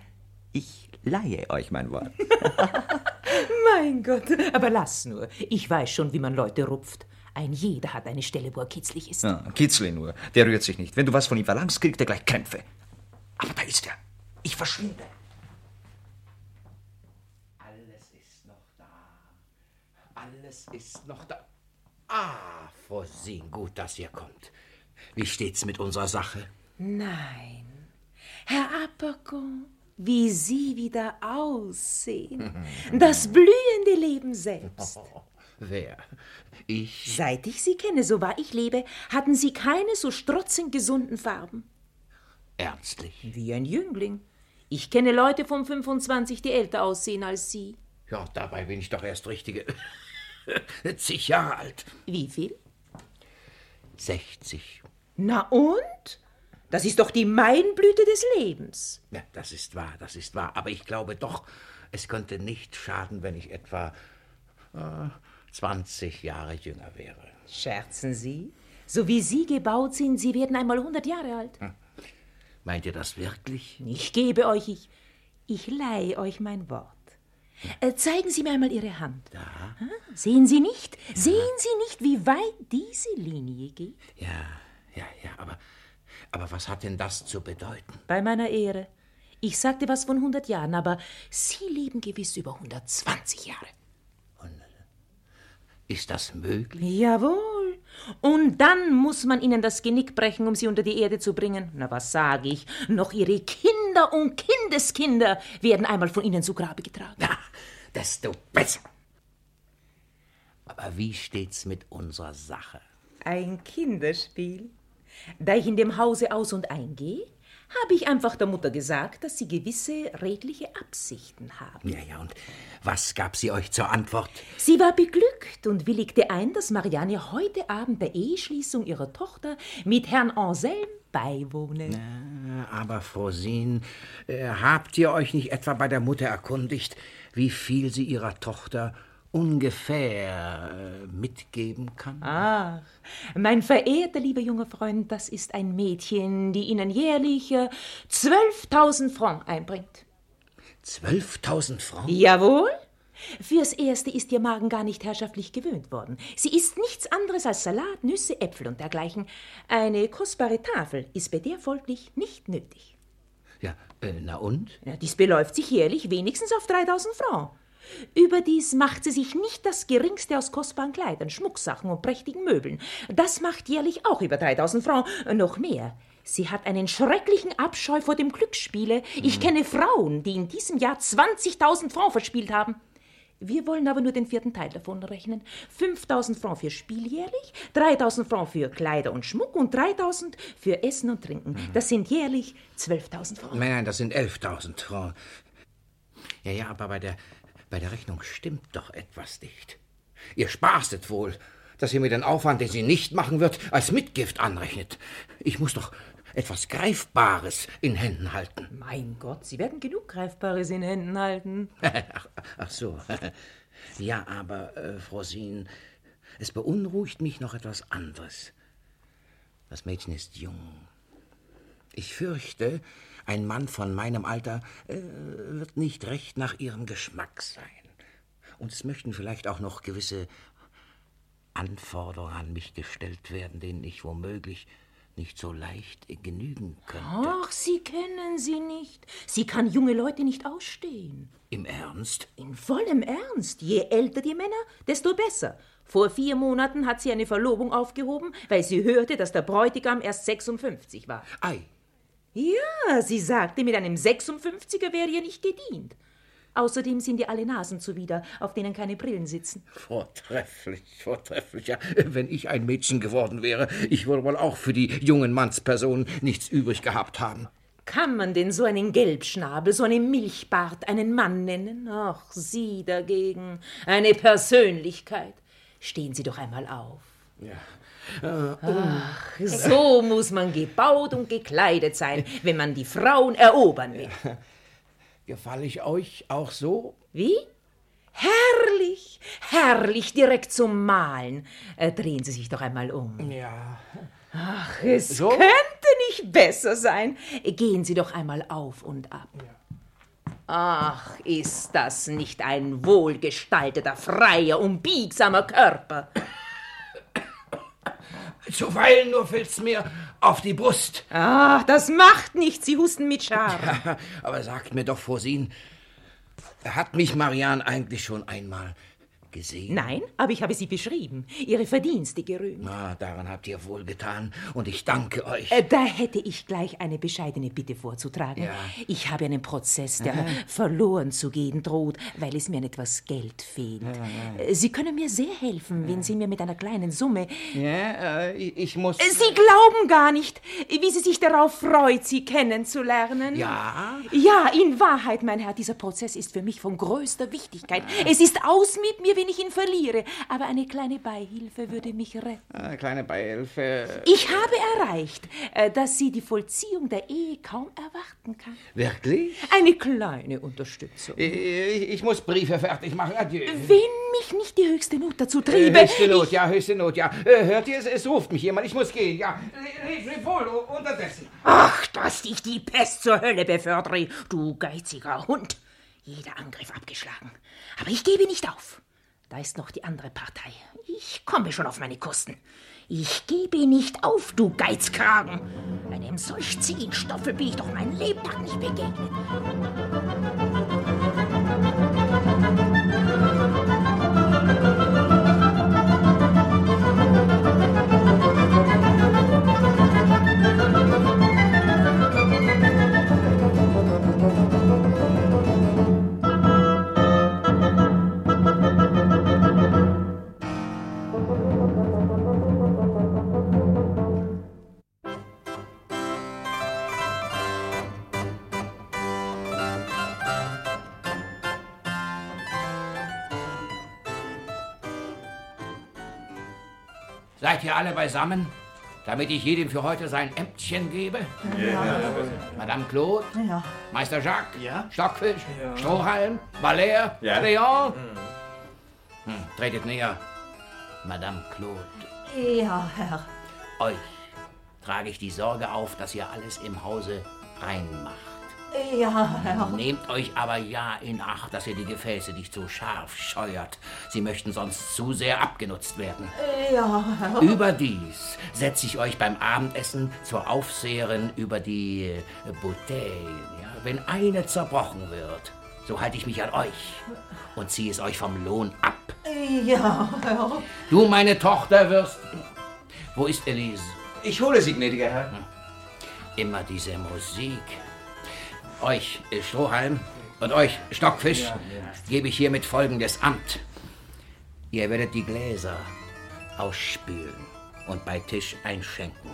ich leihe euch mein Wort. [LAUGHS] Mein Gott, aber lass nur. Ich weiß schon, wie man Leute rupft. Ein jeder hat eine Stelle, wo er kitzlig ist. Ja, Kitzle nur, der rührt sich nicht. Wenn du was von ihm verlangst, kriegt er gleich Krämpfe. Aber da ist er. Ich verschwinde. Alles ist noch da. Alles ist noch da. Ah, Frosin, gut, dass ihr kommt. Wie steht's mit unserer Sache? Nein. Herr Apergon, wie Sie wieder aussehen. Das blühende Leben selbst. [LAUGHS] Wer? Ich? Seit ich Sie kenne, so wahr ich lebe, hatten Sie keine so strotzend gesunden Farben. Ernstlich? Wie ein Jüngling. Ich kenne Leute von 25, die älter aussehen als Sie. Ja, dabei bin ich doch erst richtige [LAUGHS] zig Jahre alt. Wie viel? 60. Na und? Das ist doch die Maienblüte des Lebens. Ja, das ist wahr, das ist wahr. Aber ich glaube doch, es könnte nicht schaden, wenn ich etwa äh, 20 Jahre jünger wäre. Scherzen Sie? So wie Sie gebaut sind, Sie werden einmal 100 Jahre alt. Meint ihr das wirklich? Ich gebe euch, ich, ich leihe euch mein Wort. Äh, zeigen Sie mir einmal Ihre Hand. Da? Ah, Sehen Sie nicht? Sehen Sie nicht, wie weit diese Linie geht? Ja, ja, ja, aber, aber was hat denn das zu bedeuten? Bei meiner Ehre. Ich sagte was von 100 Jahren, aber Sie leben gewiss über 120 Jahre. Ist das möglich? Jawohl. Und dann muss man ihnen das Genick brechen, um sie unter die Erde zu bringen. Na, was sage ich? Noch ihre Kinder und Kindeskinder werden einmal von ihnen zu Grabe getragen. Ja, desto besser. Aber wie steht's mit unserer Sache? Ein Kinderspiel. Da ich in dem Hause aus und eingehe, habe ich einfach der Mutter gesagt, dass sie gewisse redliche Absichten haben. Ja, ja, und was gab sie euch zur Antwort? Sie war beglückt und willigte ein, dass Marianne heute Abend der Eheschließung ihrer Tochter mit Herrn Anselm beiwohne. Aber, Frosin, äh, habt ihr euch nicht etwa bei der Mutter erkundigt, wie viel sie ihrer Tochter ungefähr äh, mitgeben kann? Ach, mein verehrter lieber junger Freund, das ist ein Mädchen, die Ihnen jährlich äh, 12.000 Francs einbringt. 12.000 Francs? Jawohl. Fürs Erste ist Ihr Magen gar nicht herrschaftlich gewöhnt worden. Sie isst nichts anderes als Salat, Nüsse, Äpfel und dergleichen. Eine kostbare Tafel ist bei der folglich nicht nötig. Ja, äh, na und? Ja, dies beläuft sich jährlich wenigstens auf 3000 Francs. Überdies macht sie sich nicht das geringste aus kostbaren Kleidern, Schmucksachen und prächtigen Möbeln. Das macht jährlich auch über 3000 Francs, noch mehr. Sie hat einen schrecklichen Abscheu vor dem Glücksspiele. Ich kenne Frauen, die in diesem Jahr 20.000 Francs verspielt haben. Wir wollen aber nur den vierten Teil davon rechnen. 5000 Francs für Spiel jährlich, 3000 Francs für Kleider und Schmuck und 3000 für Essen und Trinken. Das sind jährlich 12.000 Francs. Nein, nein, das sind 11.000 Francs. Ja, ja, aber bei der, bei der Rechnung stimmt doch etwas nicht. Ihr spaßtet wohl, dass ihr mir den Aufwand, den sie nicht machen wird, als Mitgift anrechnet. Ich muss doch etwas Greifbares in Händen halten. Mein Gott, Sie werden genug Greifbares in Händen halten. [LAUGHS] ach, ach so. [LAUGHS] Ja, aber, äh, Frosin, es beunruhigt mich noch etwas anderes. Das Mädchen ist jung. Ich fürchte, ein Mann von meinem Alter äh, wird nicht recht nach ihrem Geschmack sein. Und es möchten vielleicht auch noch gewisse Anforderungen an mich gestellt werden, denen ich womöglich nicht so leicht genügen könnte. Ach, Sie kennen sie nicht. Sie kann junge Leute nicht ausstehen. Im Ernst? In vollem Ernst. Je älter die Männer, desto besser. Vor vier Monaten hat sie eine Verlobung aufgehoben, weil sie hörte, dass der Bräutigam erst 56 war. Ei. Ja, sie sagte, mit einem 56er wäre ihr nicht gedient. Außerdem sind ihr alle Nasen zuwider, auf denen keine Brillen sitzen. Vortrefflich, vortrefflich. Ja, wenn ich ein Mädchen geworden wäre, ich würde wohl auch für die jungen Mannspersonen nichts übrig gehabt haben. Kann man denn so einen Gelbschnabel, so einen Milchbart einen Mann nennen? Ach, Sie dagegen, eine Persönlichkeit. Stehen Sie doch einmal auf. Ja. Ach, so muss man gebaut und gekleidet sein, wenn man die Frauen erobern will. [LAUGHS] Gefalle ich euch auch so? Wie? Herrlich, herrlich, direkt zum Malen. Äh, drehen Sie sich doch einmal um. Ja. Ach, es So? könnte nicht besser sein. Gehen Sie doch einmal auf und ab. Ach, ist das nicht ein wohlgestalteter, freier und biegsamer Körper? Zuweilen nur fällt's mir auf die Brust. Ach, das macht nichts. Sie husten mit Schar. Aber sagt mir doch, Frosin, hat mich Marianne eigentlich schon einmal gesehen? Nein, aber ich habe Sie beschrieben, Ihre Verdienste gerühmt. Ah, daran habt ihr wohl getan und ich danke euch. Äh, Da hätte ich gleich eine bescheidene Bitte vorzutragen. Ja. Ich habe einen Prozess, der Aha. verloren zu gehen droht, weil es mir an etwas Geld fehlt. Äh, Sie können mir sehr helfen, wenn Sie mir mit einer kleinen Summe. Ja, äh, ich ich muss. Äh, Sie glauben gar nicht, wie sie sich darauf freut, Sie kennenzulernen. Ja? Ja, in Wahrheit, mein Herr, dieser Prozess ist für mich von größter Wichtigkeit. Es ist aus mit mir, wenn ich ihn verliere. Aber eine kleine Beihilfe würde mich retten. Eine kleine Beihilfe. Ich habe erreicht, äh, dass sie die Vollziehung der Ehe kaum erwarten kann. Wirklich? Eine kleine Unterstützung. Ich, ich muss Briefe fertig machen. Adieu. Wenn mich nicht die höchste Not dazu Äh, triebe. höchste Not, ja, höchste Not, ja. Äh, hört ihr, es, es ruft mich jemand, ich muss gehen, ja. Leb leb wohl, unterdessen. Ach, dass dich die Pest zur Hölle befördere, du geiziger Hund. Jeder Angriff abgeschlagen. Aber ich gebe nicht auf. Da ist noch die andere Partei. Ich komme schon auf meine Kosten. Ich gebe nicht auf, du Geizkragen. Einem solch zähen Stoffel bin ich doch mein Lebtag nicht begegnet. Seid ihr alle beisammen, damit ich jedem für heute sein Ämtchen gebe? Ja. Madame Claude? Ja. Meister Jacques? Ja. Stockfisch? Strohhalm? Valère? Ja. Leon? Hm, tretet näher. Madame Claude, Ja, Herr. euch trage ich die Sorge auf, dass ihr alles im Hause rein macht. Ja, Herr. Nehmt euch aber ja in Acht, dass ihr die Gefäße nicht so scharf scheuert. Sie möchten sonst zu sehr abgenutzt werden. Ja, Herr. Überdies setze ich euch beim Abendessen zur Aufseherin über die äh, Bouteillen. Ja? Wenn eine zerbrochen wird, so halte ich mich an euch und ziehe es euch vom Lohn ab. Ja, Herr. Du, meine Tochter, wirst... Wo ist Elise? Ich hole sie, gnädiger Herr. Immer diese Musik. Euch, Strohhalm, und euch, Stockfisch, gebe ich hiermit folgendes Amt. Ihr werdet die Gläser ausspülen und bei Tisch einschenken.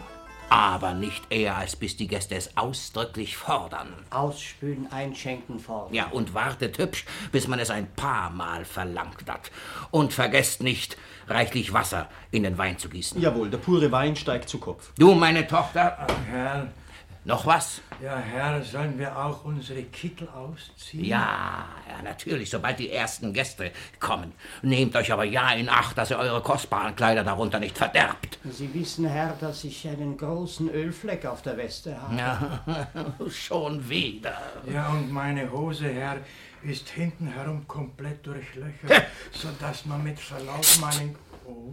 Aber nicht eher, als bis die Gäste es ausdrücklich fordern. Ausspülen, einschenken, fordern. Ja, und wartet hübsch, bis man es ein paar Mal verlangt hat. Und vergesst nicht, reichlich Wasser in den Wein zu gießen. Jawohl, der pure Wein steigt zu Kopf. Du, meine Tochter. Herr. Noch was? Ja, Herr, sollen wir auch unsere Kittel ausziehen? Ja, ja, natürlich, sobald die ersten Gäste kommen. Nehmt euch aber ja in Acht, dass ihr eure kostbaren Kleider darunter nicht verderbt. Sie wissen, Herr, dass ich einen großen Ölfleck auf der Weste habe. Ja, [LAUGHS] schon wieder. Ja, und meine Hose, Herr, ist hinten herum komplett durchlöchert, sodass man mit Verlaub meinen... Oh.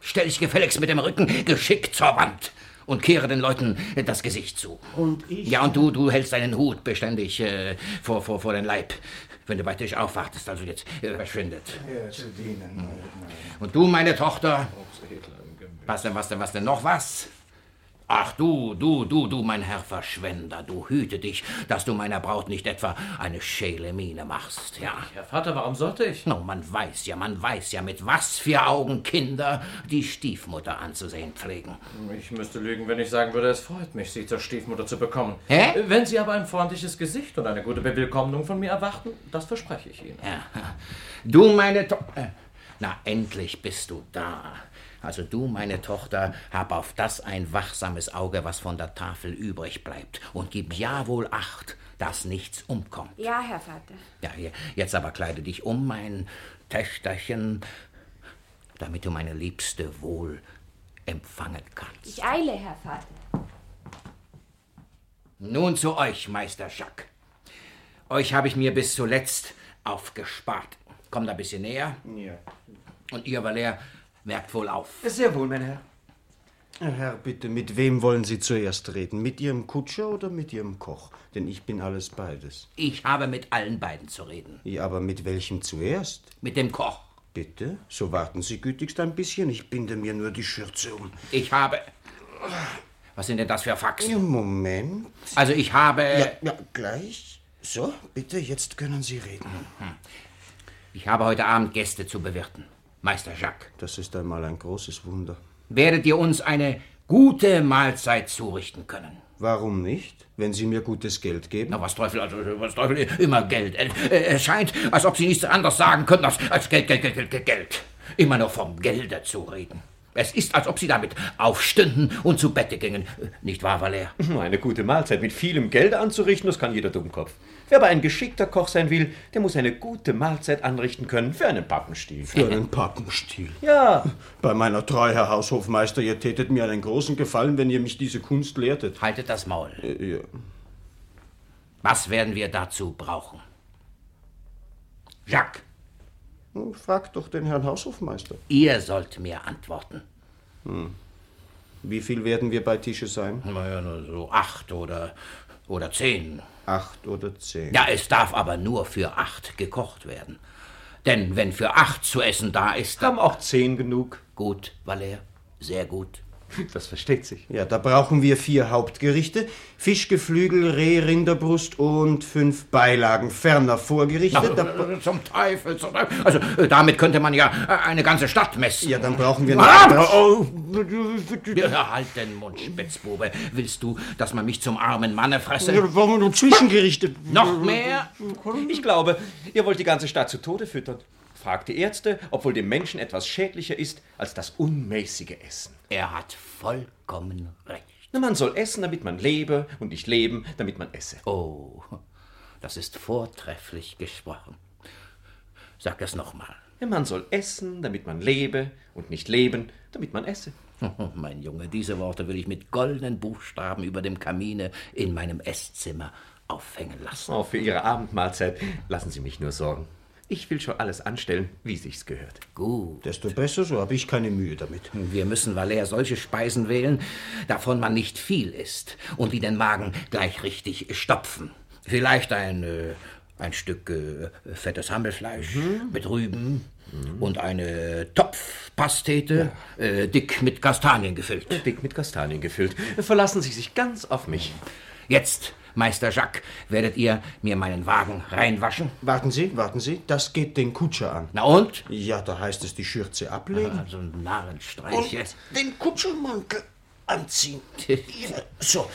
Stell dich gefälligst mit dem Rücken geschickt zur Wand und kehre den Leuten das Gesicht zu. Und ich? Ja, und du, du hältst deinen Hut beständig äh, vor, vor, vor den Leib, wenn du bei Tisch aufwartest. Also jetzt äh, verschwindet. Ja, zu dienen. Und du, meine Tochter. Was denn, was denn, was denn? Noch was? Ach du, du, du, du, mein Herr Verschwender, du hüte dich, dass du meiner Braut nicht etwa eine schäle Miene machst, ja. Herr Vater, warum sollte ich? No, man weiß ja, man weiß ja, mit was für Augen Kinder die Stiefmutter anzusehen pflegen. Ich müsste lügen, wenn ich sagen würde, es freut mich, Sie zur Stiefmutter zu bekommen. Hä? Wenn Sie aber ein freundliches Gesicht und eine gute Bewillkommnung von mir erwarten, das verspreche ich Ihnen. Ja. Du, meine Tochter. Na, endlich bist du da. Also du, meine Tochter, hab auf das ein wachsames Auge, was von der Tafel übrig bleibt. Und gib ja wohl Acht, dass nichts umkommt. Ja, Herr Vater. Ja, jetzt aber kleide dich um, mein Töchterchen, damit du meine Liebste wohl empfangen kannst. Ich eile, Herr Vater. Nun zu euch, Meister Jacques. Euch habe ich mir bis zuletzt aufgespart. Kommt ein bisschen näher. Ja. Und ihr, Valère, merkt wohl auf. Sehr wohl, mein Herr. Herr, bitte, mit wem wollen Sie zuerst reden? Mit Ihrem Kutscher oder mit Ihrem Koch? Denn ich bin alles beides. Ich habe mit allen beiden zu reden. Ja, aber mit welchem zuerst? Mit dem Koch. Bitte? So warten Sie gütigst ein bisschen. Ich binde mir nur die Schürze um. Ich habe. Was sind denn das für Faxen? Ja, Moment. Also ich habe. Ja, ja, gleich. So, bitte, jetzt können Sie reden. Ich habe heute Abend Gäste zu bewirten. Meister Jacques. Das ist einmal ein großes Wunder. Werdet ihr uns eine gute Mahlzeit zurichten können? Warum nicht? Wenn Sie mir gutes Geld geben? Na, was Teufel, also, was Teufel, immer Geld. Äh, äh, Es scheint, als ob Sie nichts anderes sagen könnten als, als Geld, Geld, Geld, Geld, Geld. Immer nur vom Gelde zu reden. Es ist, als ob Sie damit aufstünden und zu Bette gingen. Äh, Nicht wahr, Valère? Eine gute Mahlzeit mit vielem Geld anzurichten, das kann jeder Dummkopf. Wer aber ein geschickter Koch sein will, der muss eine gute Mahlzeit anrichten können für einen Pappenstiel. Für einen Pappenstiel? Ja. Bei meiner Treu, Herr Haushofmeister, ihr tätet mir einen großen Gefallen, wenn ihr mich diese Kunst lehrtet. Haltet das Maul. Äh, ja. Was werden wir dazu brauchen? Jacques, Hm, Fragt doch den Herrn Haushofmeister. ihr sollt mir antworten. Hm. Wie viel werden wir bei Tische sein? Naja, nur so acht oder, oder zehn. Acht oder zehn. Ja, es darf aber nur für acht gekocht werden. Denn wenn für acht zu essen da ist. Haben auch zehn genug. Gut, Valère, sehr gut. Das versteht sich. Ja, da brauchen wir vier Hauptgerichte: Fischgeflügel, Reh, Rinderbrust und fünf Beilagen. Ferner Vorgerichte. Da, Na, zum Teufel, zum Teufel. Also, äh, damit könnte man ja äh, eine ganze Stadt messen. ja, dann brauchen wir noch. Ah! Oh, Ja, halt den Mund, Spitzbube. Willst du, dass man mich zum armen Manne fresse? ja, wir noch Zwischengerichte. Noch mehr? Ich glaube, ihr wollt die ganze Stadt zu Tode füttern. Fragt die Ärzte, ob wohl dem Menschen etwas schädlicher ist als das unmäßige Essen. Er hat vollkommen recht. Na, man soll essen, damit man lebe und nicht leben, damit man esse. Oh, das ist vortrefflich gesprochen. Sag das nochmal. Ja, man soll essen, damit man lebe und nicht leben, damit man esse. Oh, mein Junge, diese Worte will ich mit goldenen Buchstaben über dem Kamine in meinem Esszimmer aufhängen lassen. Oh, für Ihre Abendmahlzeit lassen Sie mich nur sorgen. Ich will schon alles anstellen, wie sich's gehört. Gut. Desto besser, so habe ich keine Mühe damit. Wir müssen, Valère, solche Speisen wählen, davon man nicht viel isst und die den Magen gleich richtig stopfen. Vielleicht ein, äh, ein Stück äh, fettes Hammelfleisch mit Rüben und eine Topfpastete, äh, dick mit Kastanien gefüllt. Dick mit Kastanien gefüllt. Verlassen Sie sich ganz auf mich. Jetzt, Meister Jacques, werdet ihr mir meinen Wagen reinwaschen? Warten Sie, warten Sie, das geht den Kutscher an. Na und? Ja, da heißt es die Schürze ablegen. Also Narrenstreiche. den Kutschermantel anziehen. [LAUGHS] So,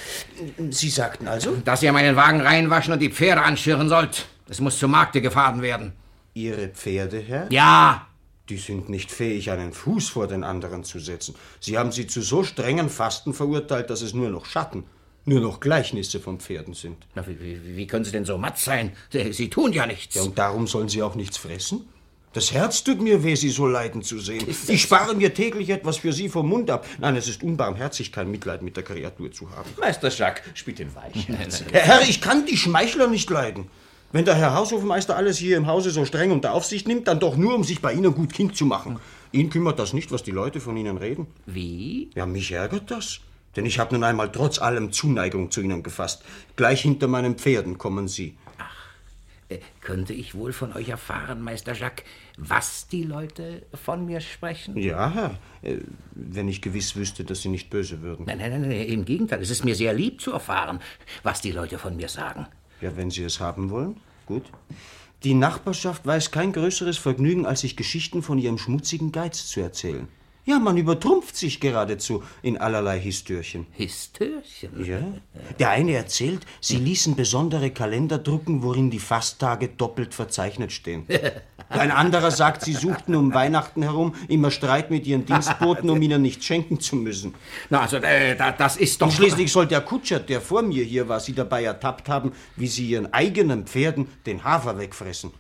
Sie sagten also? Dass ihr meinen Wagen reinwaschen und die Pferde anschirren sollt. Es muss zum Markte gefahren werden. Ihre Pferde, Herr? Ja, Die sind nicht fähig, einen Fuß vor den anderen zu setzen. Sie haben sie zu so strengen Fasten verurteilt, dass es nur noch Schatten, nur noch Gleichnisse von Pferden sind. Na, wie, wie, können Sie denn so matt sein? Sie, tun ja nichts. Ja, und darum sollen Sie auch nichts fressen? Das Herz tut mir weh, Sie so leiden zu sehen. Ich spare mir täglich etwas für Sie vom Mund ab. Nein, es ist unbarmherzig, kein Mitleid mit der Kreatur zu haben. Meister Jacques, spielt den Weich. [LAUGHS] Herr, ich kann die Schmeichler nicht leiden. Wenn der Herr Haushofmeister alles hier im Hause so streng unter Aufsicht nimmt, dann doch nur, um sich bei Ihnen gut Kind zu machen. Ihn kümmert das nicht, was die Leute von Ihnen reden. Wie? Ja, mich ärgert das. Denn ich habe nun einmal trotz allem Zuneigung zu Ihnen gefasst. Gleich hinter meinen Pferden kommen Sie. Äh, könnte ich wohl von euch erfahren, Meister Jacques, was die Leute von mir sprechen? Ja, äh, wenn ich gewiss wüsste, dass Sie nicht böse würden. Nein, nein, nein, nein, im Gegenteil. Es ist mir sehr lieb zu erfahren, was die Leute von mir sagen. Ja, wenn Sie es haben wollen, gut. Die Nachbarschaft weiß kein größeres Vergnügen, als sich Geschichten von ihrem schmutzigen Geiz zu erzählen. Ja, man übertrumpft sich geradezu in allerlei Histörchen. Histörchen? Ja. Der eine erzählt, sie ließen besondere Kalender drucken, worin die Fasttage doppelt verzeichnet stehen. Ein anderer sagt, sie suchten um Weihnachten herum immer Streit mit ihren Dienstboten, um ihnen nichts schenken zu müssen. Na, also, äh, da, das ist doch. Und schließlich soll der Kutscher, der vor mir hier war, sie dabei ertappt haben, wie sie ihren eigenen Pferden den Hafer wegfressen.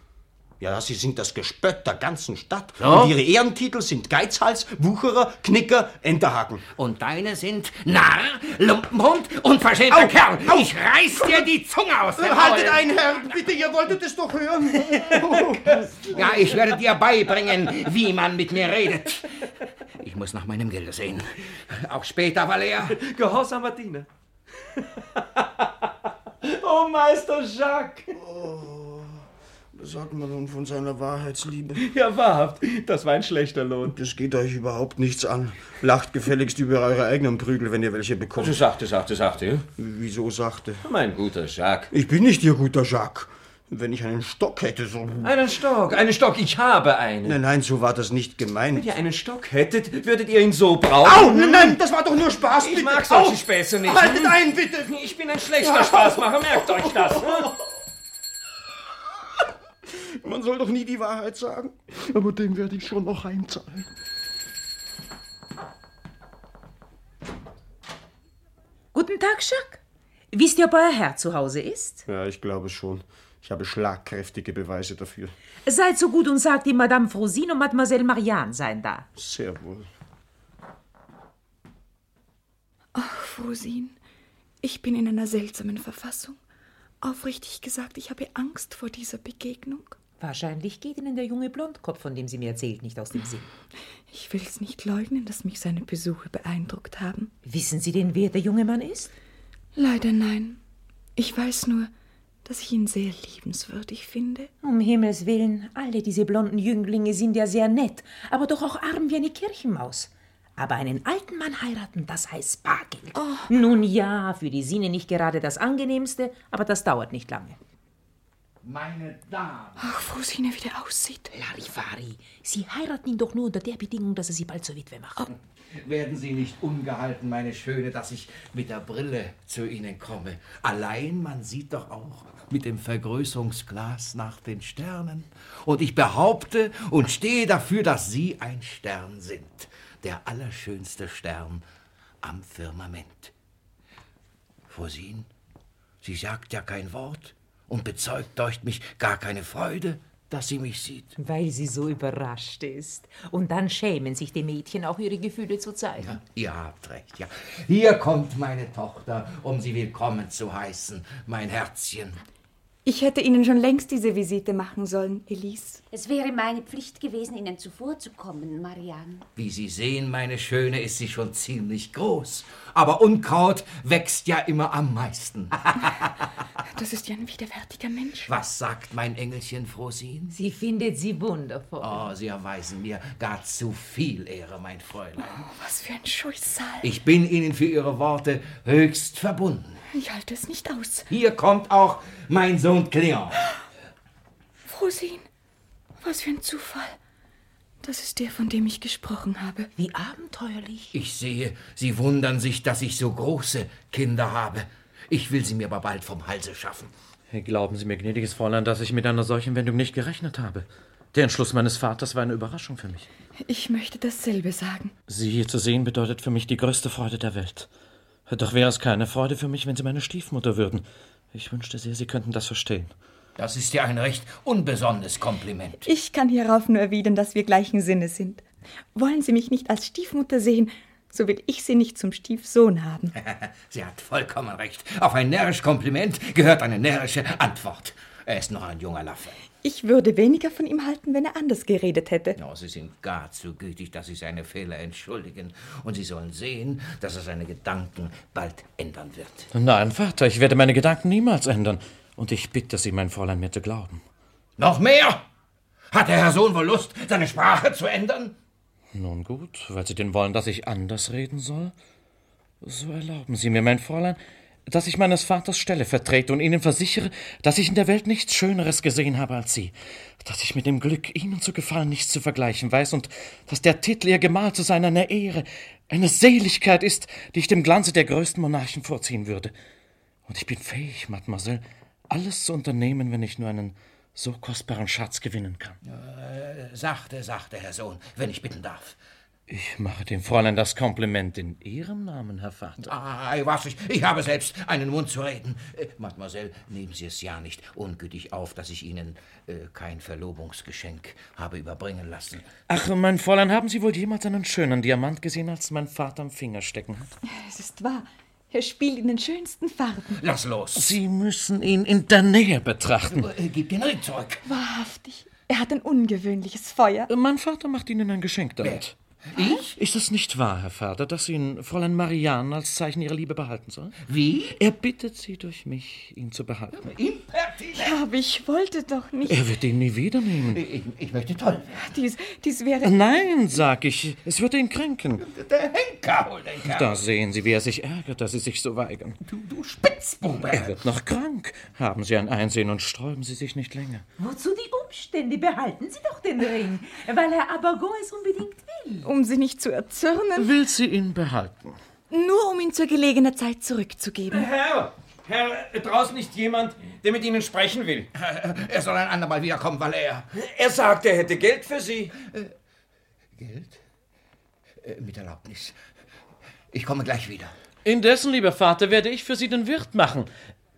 Ja, sie sind das Gespött der ganzen Stadt. So? Und ihre Ehrentitel sind Geizhals, Wucherer, Knicker, Enterhaken. Und deine sind Narr, Lumpenhund und verschämter Au, Kerl. au. Ich reiß dir die Zunge aus dem Haltet Maul. ein, Herr, bitte, ihr wolltet es doch hören. [LAUGHS] Ja, ich werde dir beibringen, wie man mit mir redet. Ich muss nach meinem Gelde sehen. Auch später, Valer. Gehorsamer Diener. [LAUGHS] oh, Meister Jacques. Was sagt man nun von seiner Wahrheitsliebe? Ja, wahrhaft, das war ein schlechter Lohn. Das geht euch überhaupt nichts an. Lacht gefälligst über eure eigenen Prügel, wenn ihr welche bekommt. Also sagte, sagte, sagte. Wieso sagte? Mein guter Jacques. Ich bin nicht ihr guter Jacques. Wenn ich einen Stock hätte, so... Einen Stock, einen Stock, ich habe einen. Nein, nein, so war das nicht gemeint. Wenn ihr einen Stock hättet, würdet ihr ihn so brauchen. Au, nein, nein, das war doch nur Spaß. Ich bitte. mag solche Au. Späße nicht. Haltet ein, bitte. Ich bin ein schlechter Spaßmacher, merkt euch das. [LAUGHS] Man soll doch nie die Wahrheit sagen. Aber dem werde ich schon noch heimzahlen. Guten Tag, Jacques. Wisst ihr, ob euer Herr zu Hause ist? Ja, ich glaube schon. Ich habe schlagkräftige Beweise dafür. Seid so gut und sagt ihm, Madame Frosine und Mademoiselle Marianne seien da. Sehr wohl. Ach, Frosin, ich bin in einer seltsamen Verfassung. Aufrichtig gesagt, ich habe Angst vor dieser Begegnung. Wahrscheinlich geht Ihnen der junge Blondkopf, von dem sie mir erzählt, nicht aus dem Sinn. Ich will's nicht leugnen, dass mich seine Besuche beeindruckt haben. Wissen Sie denn, wer der junge Mann ist? Leider nein. Ich weiß nur, dass ich ihn sehr liebenswürdig finde. Um Himmels Willen, alle diese blonden Jünglinge sind ja sehr nett, aber doch auch arm wie eine Kirchenmaus. Aber einen alten Mann heiraten, das heißt Bargeld. Nun ja, für die Sinne nicht gerade das angenehmste, aber das dauert nicht lange. Meine Damen. Ach, Frosine, wie der aussieht. Larifari, Sie heiraten ihn doch nur unter der Bedingung, dass er Sie bald zur Witwe macht. Werden Sie nicht ungehalten, meine Schöne, dass ich mit der Brille zu Ihnen komme. Allein man sieht doch auch mit dem Vergrößerungsglas nach den Sternen. Und ich behaupte und stehe dafür, dass Sie ein Stern sind. Der allerschönste Stern am Firmament. Frosin, sie sagt ja kein Wort und bezeugt durch mich gar keine Freude, dass sie mich sieht. Weil sie so überrascht ist. Und dann schämen sich die Mädchen auch, ihre Gefühle zu zeigen. Ihr habt recht, ja. Hier kommt meine Tochter, um sie willkommen zu heißen, mein Herzchen. Ich hätte Ihnen schon längst diese Visite machen sollen, Elise. Es wäre meine Pflicht gewesen, Ihnen zuvorzukommen, Marianne. Wie Sie sehen, meine Schöne, ist sie schon ziemlich groß. Aber Unkraut wächst ja immer am meisten. [LAUGHS] Das ist ja ein widerwärtiger Mensch. Was sagt mein Engelchen Frosin? Sie findet sie wundervoll. Oh, Sie erweisen mir gar zu viel Ehre, mein Fräulein. Was für ein Scheusal. Ich bin Ihnen für Ihre Worte höchst verbunden. Ich halte es nicht aus. Hier kommt auch mein Sohn Cleon. Frosin, was für ein Zufall. Das ist der, von dem ich gesprochen habe. Wie abenteuerlich. Ich sehe, Sie wundern sich, dass ich so große Kinder habe. Ich will sie mir aber bald vom Halse schaffen. Glauben Sie mir, gnädiges Fräulein, dass ich mit einer solchen Wendung nicht gerechnet habe. Der Entschluss meines Vaters war eine Überraschung für mich. Ich möchte dasselbe sagen. Sie hier zu sehen bedeutet für mich die größte Freude der Welt. Doch wäre es keine Freude für mich, wenn Sie meine Stiefmutter würden. Ich wünschte sehr, Sie könnten das verstehen. Das ist ja ein recht unbesonnenes Kompliment. Ich kann hierauf nur erwidern, dass wir gleichen Sinnes sind. Wollen Sie mich nicht als Stiefmutter sehen, so will ich Sie nicht zum Stiefsohn haben. [LAUGHS] Sie hat vollkommen recht. Auf ein närrisch Kompliment gehört eine närrische Antwort. Er ist noch ein junger Laffe. Ich würde weniger von ihm halten, wenn er anders geredet hätte. Oh, Sie sind gar zu gütig, dass Sie seine Fehler entschuldigen. Und Sie sollen sehen, dass er seine Gedanken bald ändern wird. Nein, Vater, ich werde meine Gedanken niemals ändern. Und ich bitte Sie, mein Fräulein, mir zu glauben. Noch mehr? Hat der Herr Sohn wohl Lust, seine Sprache zu ändern? Nun gut, weil Sie denn wollen, dass ich anders reden soll, so erlauben Sie mir, mein Fräulein, dass ich meines Vaters Stelle vertrete und Ihnen versichere, dass ich in der Welt nichts Schöneres gesehen habe als Sie, dass ich mit dem Glück, Ihnen zu gefallen, nichts zu vergleichen weiß und dass der Titel, Ihr Gemahl zu sein, eine Ehre, eine Seligkeit ist, die ich dem Glanze der größten Monarchen vorziehen würde. Und ich bin fähig, Mademoiselle, alles zu unternehmen, wenn ich nur einen so kostbaren Schatz gewinnen kann. Äh, sachte, sachte, Herr Sohn, wenn ich bitten darf. Ich mache dem Fräulein das Kompliment in Ihrem Namen, Herr Vater. Ah, was, ich, ich habe selbst einen Mund zu reden. Äh, Mademoiselle, nehmen Sie es ja nicht ungütig auf, dass ich Ihnen äh, kein Verlobungsgeschenk habe überbringen lassen. Ach, mein Fräulein, haben Sie wohl jemals einen schönen Diamant gesehen, als mein Vater am Finger stecken hat? Es ist wahr. Er spielt in den schönsten Farben. Lass los. Sie müssen ihn in der Nähe betrachten. Äh, Gib den Ring zurück. Wahrhaftig. Er hat ein ungewöhnliches Feuer. Mein Vater macht Ihnen ein Geschenk damit. Ich? Ist es nicht wahr, Herr Vater, dass ihn Fräulein Marianne als Zeichen ihrer Liebe behalten soll? Wie? Er bittet Sie durch mich, ihn zu behalten. Ja, aber ich wollte doch nicht. Er wird ihn nie wieder nehmen. Ich, ich möchte toll werden. Dies, dies wäre. Nein, sag ich, es würde ihn kränken. Der Henker holt den Kerl. Da sehen Sie, wie er sich ärgert, dass Sie sich so weigern. Du, du Spitzbube. Er wird noch krank. Haben Sie ein Einsehen und sträuben Sie sich nicht länger. Wozu die Umstände? Behalten Sie doch den Ring, weil Herr Abagon es unbedingt will. Um sie nicht zu erzürnen. Will sie ihn behalten? Nur um ihn zur gelegenen Zeit zurückzugeben. Herr, Herr, draußen ist jemand, der mit Ihnen sprechen will. Er soll ein andermal wiederkommen, weil er... Er sagt, er hätte Geld für Sie. Geld? Äh, Mit Erlaubnis. Ich komme gleich wieder. Indessen, lieber Vater, werde ich für Sie den Wirt machen.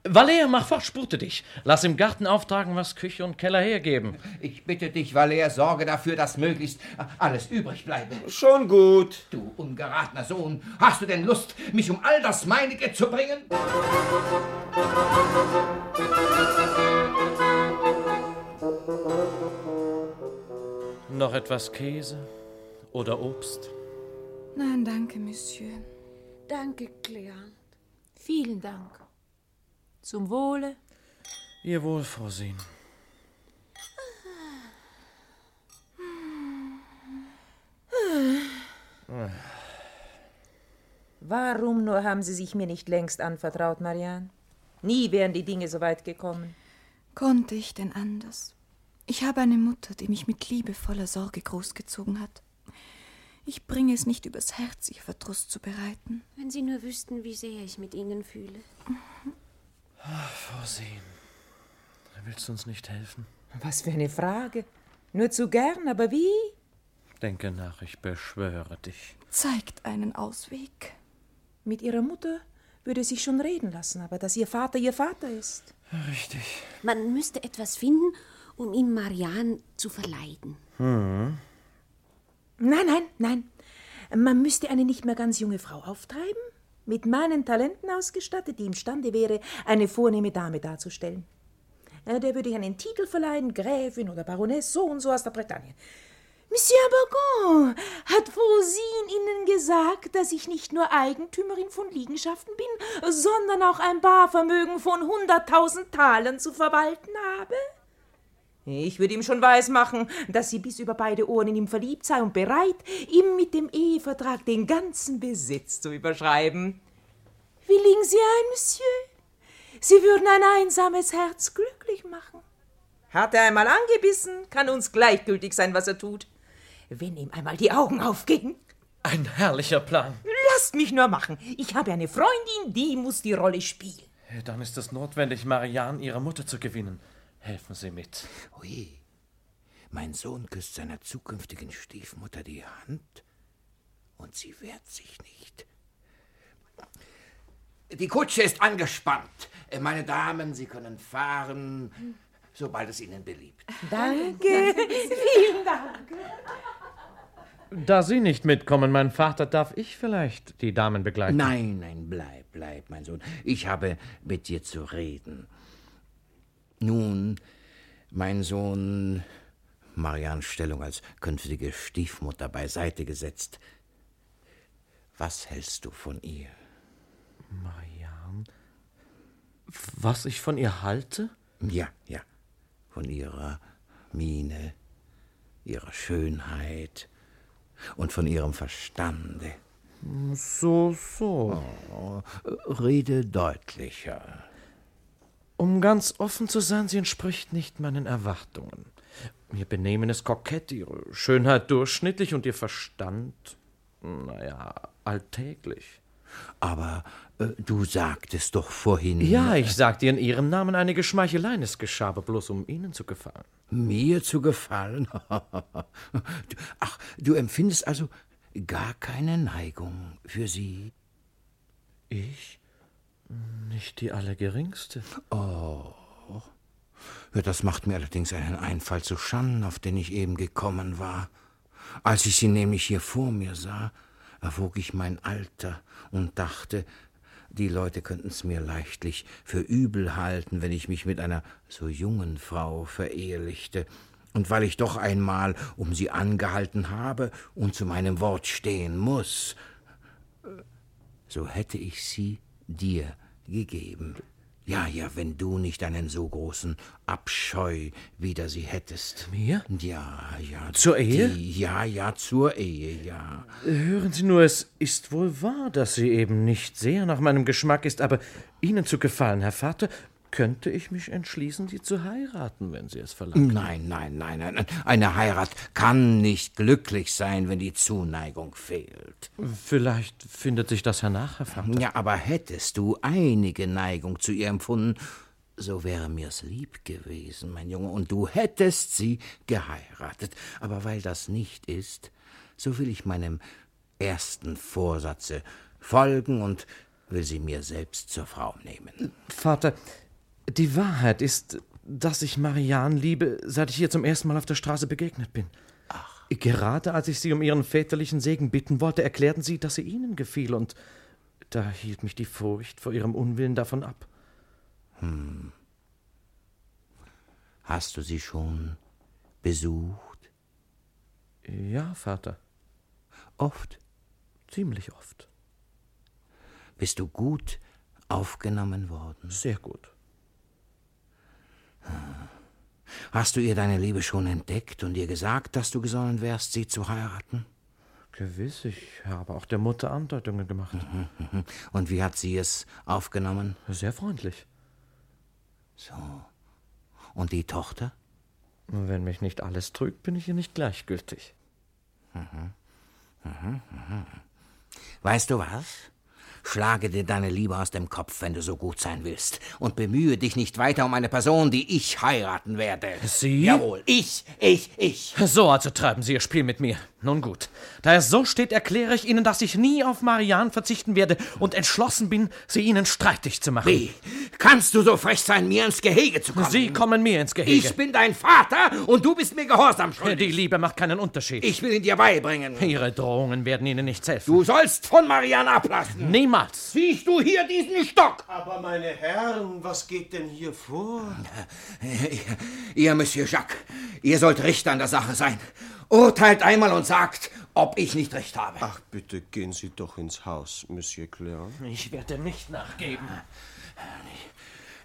Valer, mach fort, spute dich. Lass im Garten auftragen, was Küche und Keller hergeben. Ich bitte dich, Valer, sorge dafür, dass möglichst alles übrig bleibe. Schon gut. Du ungeratener Sohn, hast du denn Lust, mich um all das Meinige zu bringen? Noch etwas Käse oder Obst? Nein, danke, Monsieur. Danke, Clea. Vielen Dank. Zum Wohle. Ihr Wohl, Frau Sien. Warum nur haben Sie sich mir nicht längst anvertraut, Marianne? Nie wären die Dinge so weit gekommen. Konnte ich denn anders? Ich habe eine Mutter, die mich mit liebevoller Sorge großgezogen hat. Ich bringe es nicht übers Herz, ihr Verdruss zu bereiten. Wenn Sie nur wüssten, wie sehr ich mit Ihnen fühle. Ach, Frau Sien, willst du uns nicht helfen? Was für eine Frage. Nur zu gern, aber wie? Denke nach, ich beschwöre dich. Zeigt einen Ausweg. Mit Ihrer Mutter würde sich schon reden lassen, aber dass Ihr Vater Ihr Vater ist. Richtig. Man müsste etwas finden, um ihm Marianne zu verleiden. Hm. Nein, nein, nein. Man müsste eine nicht mehr ganz junge Frau auftreiben, mit meinen Talenten ausgestattet, die imstande wäre, eine vornehme Dame darzustellen. Äh, Der würde ich einen Titel verleihen, Gräfin oder Baroness, so und so aus der Bretagne. Monsieur Burgon, hat Frosin Ihnen gesagt, dass ich nicht nur Eigentümerin von Liegenschaften bin, sondern auch ein Barvermögen von hunderttausend Talern zu verwalten habe? Ich würde ihm schon weismachen, dass sie bis über beide Ohren in ihm verliebt sei und bereit, ihm mit dem Ehevertrag den ganzen Besitz zu überschreiben. Willigen Sie ein, Monsieur? Sie würden ein einsames Herz glücklich machen. Hat er einmal angebissen, kann uns gleichgültig sein, was er tut. Wenn ihm einmal die Augen aufgehen. Ein herrlicher Plan. Lasst mich nur machen. Ich habe eine Freundin, die muss die Rolle spielen. Dann ist es notwendig, Marianne ihre Mutter zu gewinnen. Helfen Sie mit. Ui, mein Sohn küsst seiner zukünftigen Stiefmutter die Hand und sie wehrt sich nicht. Die Kutsche ist angespannt. Meine Damen, Sie können fahren, sobald es Ihnen beliebt. Danke. Vielen Dank. Da Sie nicht mitkommen, mein Vater, darf ich vielleicht die Damen begleiten? Nein, nein, bleib, bleib, mein Sohn. Ich habe mit dir zu reden. Nun, mein Sohn, Marians Stellung als künftige Stiefmutter beiseite gesetzt. Was hältst du von ihr? Marianne? Was ich von ihr halte? Ja, ja. Von ihrer Miene, ihrer Schönheit und von ihrem Verstande. So, so. Oh, rede deutlicher. Um ganz offen zu sein, sie entspricht nicht meinen Erwartungen. Ihr Benehmen ist kokett, ihre Schönheit durchschnittlich und ihr Verstand, naja, alltäglich. Aber äh, du sagtest doch vorhin. Ja, ich sagte in Ihrem Namen einige Schmeicheleien. Es geschah aber bloß, um Ihnen zu gefallen. Mir zu gefallen? [LAUGHS] Ach, du empfindest also gar keine Neigung für sie? Ich? Nicht die allergeringste. Oh. Ja, das macht mir allerdings einen Einfall zu Schanden, auf den ich eben gekommen war. Als ich sie nämlich hier vor mir sah, erwog ich mein Alter und dachte, die Leute könnten's mir leichtlich für übel halten, wenn ich mich mit einer so jungen Frau verehelichte. Und weil ich doch einmal um sie angehalten habe und zu meinem Wort stehen muss, so hätte ich sie dir gegeben. Ja, ja, wenn du nicht einen so großen Abscheu wider sie hättest. Mir? Ja, ja. Zur Ehe? Die, ja, ja, zur Ehe, ja. Hören Sie nur, es ist wohl wahr, dass sie eben nicht sehr nach meinem Geschmack ist, aber Ihnen zu gefallen, Herr Vater, könnte ich mich entschließen, Sie zu heiraten, wenn Sie es verlangen. Nein, nein, nein, nein. Eine Heirat kann nicht glücklich sein, wenn die Zuneigung fehlt. Vielleicht findet sich das hernach, Herr Vater. Ja, aber hättest du einige Neigung zu ihr empfunden, so wäre mir's lieb gewesen, mein Junge, und du hättest sie geheiratet. Aber weil das nicht ist, so will ich meinem ersten Vorsatze folgen und will sie mir selbst zur Frau nehmen. Vater, die Wahrheit ist, dass ich Marianne liebe, seit ich ihr zum ersten Mal auf der Straße begegnet bin. Ach. Gerade als ich Sie um Ihren väterlichen Segen bitten wollte, erklärten Sie, dass sie Ihnen gefiel, und da hielt mich die Furcht vor Ihrem Unwillen davon ab. Hm. Hast du sie schon besucht? Ja, Vater. Oft? Ziemlich oft. Bist du gut aufgenommen worden? Sehr gut. Hast du ihr deine Liebe schon entdeckt und ihr gesagt, dass du gesonnen wärst, sie zu heiraten? Gewiss, ich habe auch der Mutter Andeutungen gemacht. [LAUGHS] Und wie hat sie es aufgenommen? Sehr freundlich. So. Und die Tochter? Wenn mich nicht alles trügt, bin ich ihr nicht gleichgültig. Mhm. Mhm, mhm. Weißt du was? Schlage dir deine Liebe aus dem Kopf, wenn du so gut sein willst. Und bemühe dich nicht weiter um eine Person, die ich heiraten werde. Sie? Jawohl, ich, ich, ich. So also treiben Sie Ihr Spiel mit mir. Nun gut. Da es so steht, erkläre ich Ihnen, dass ich nie auf Marianne verzichten werde und entschlossen bin, sie Ihnen streitig zu machen. Wie? Kannst du so frech sein, mir ins Gehege zu kommen? Sie kommen mir ins Gehege. Ich bin dein Vater und du bist mir gehorsam schuldig. Die Liebe macht keinen Unterschied. Ich will ihn dir beibringen. Ihre Drohungen werden Ihnen nichts helfen. Du sollst von Marianne ablassen. Niemals. Siehst du hier diesen Stock? Aber meine Herren, was geht denn hier vor? [LAUGHS] Ihr, Monsieur Jacques, ihr sollt Richter an der Sache sein. Urteilt einmal und sagt, ob ich nicht recht habe. Ach, bitte gehen Sie doch ins Haus, Monsieur Cléon. Ich werde nicht nachgeben.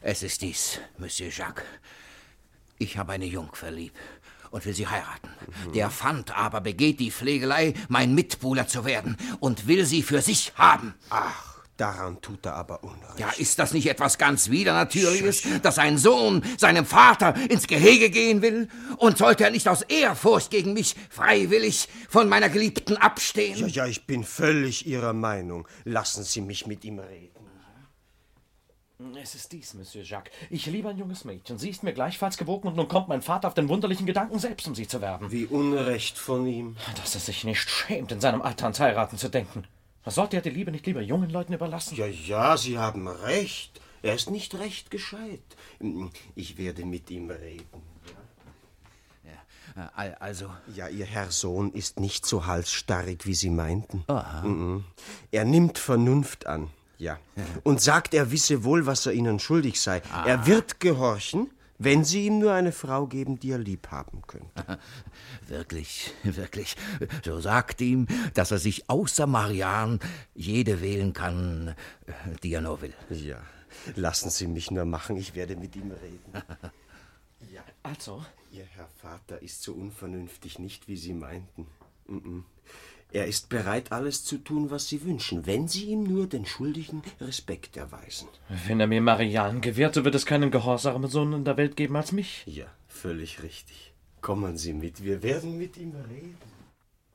Es ist dies, Monsieur Jacques. Ich habe eine Jungfer lieb und will sie heiraten. Der Fand aber begeht die Pflegelei, mein Mitbuhler zu werden und will sie für sich haben. Ach, daran tut er aber Unrecht. Ja, ist das nicht etwas ganz Widernatürliches, dass ein Sohn seinem Vater ins Gehege gehen will? Und sollte er nicht aus Ehrfurcht gegen mich freiwillig von meiner Geliebten abstehen? Ja, ja, ich bin völlig Ihrer Meinung. Lassen Sie mich mit ihm reden. Es ist dies, Monsieur Jacques. Ich liebe ein junges Mädchen. Sie ist mir gleichfalls gewogen und nun kommt mein Vater auf den wunderlichen Gedanken, selbst um sie zu werben. Wie unrecht von ihm. Dass er sich nicht schämt, in seinem Alter ans Heiraten zu denken. Sollte er die Liebe nicht lieber jungen Leuten überlassen? Ja, ja, Sie haben recht. Er ist nicht recht gescheit. Ich werde mit ihm reden. Ja, also. Ja, Ihr Herr Sohn ist nicht so halsstarrig, wie Sie meinten. Aha. Mhm. Er nimmt Vernunft an. Ja. Und sagt, er wisse wohl, was er ihnen schuldig sei. Ah. Er wird gehorchen, wenn sie ihm nur eine Frau geben, die er lieb haben könnte. [LAUGHS] Wirklich, wirklich. So sagt ihm, dass er sich außer Marianne jede wählen kann, die er nur will. Ja. Lassen Sie mich nur machen, ich werde mit ihm reden. [LAUGHS] Ja. Also? Ihr Herr Vater ist so unvernünftig nicht, wie Sie meinten. Mhm. Er ist bereit, alles zu tun, was Sie wünschen, wenn Sie ihm nur den Schuldigen Respekt erweisen. Wenn er mir Marianne gewährt, so wird es keinen gehorsamen Sohn in der Welt geben als mich. Ja, völlig richtig. Kommen Sie mit, wir werden mit ihm reden.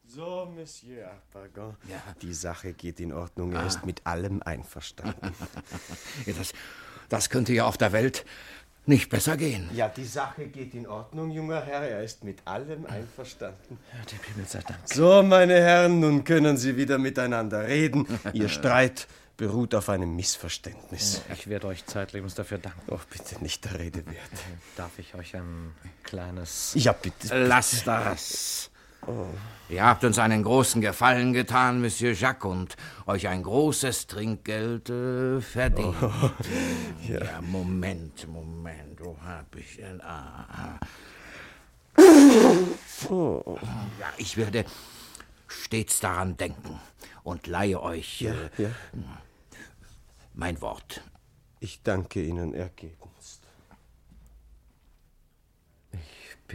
So, Monsieur Arpagon. Ja. Die Sache geht in Ordnung. Er Ah. ist mit allem einverstanden. [LAUGHS] Ja, das, das könnte ja auf der Welt nicht besser gehen. ja, die Sache geht in Ordnung, junger Herr. Er ist mit allem einverstanden. Ja, dem Himmel sei Dank. So, meine Herren, nun können Sie wieder miteinander reden. Ihr [LAUGHS] Streit beruht auf einem Missverständnis. Ich werde euch zeitlebens dafür danken. Doch bitte nicht der Rede wert. Darf ich euch ein kleines... Ja, bitte. Lass das. Ihr habt uns einen großen Gefallen getan, Monsieur Jacques, und euch ein großes Trinkgeld äh, verdient. [LAUGHS] Oh, ja. Moment, Moment, wo hab ich denn? Ah, Oh. Ja, ich werde stets daran denken und leihe euch Ja, äh, ja. mein Wort. Ich danke Ihnen ergebenst.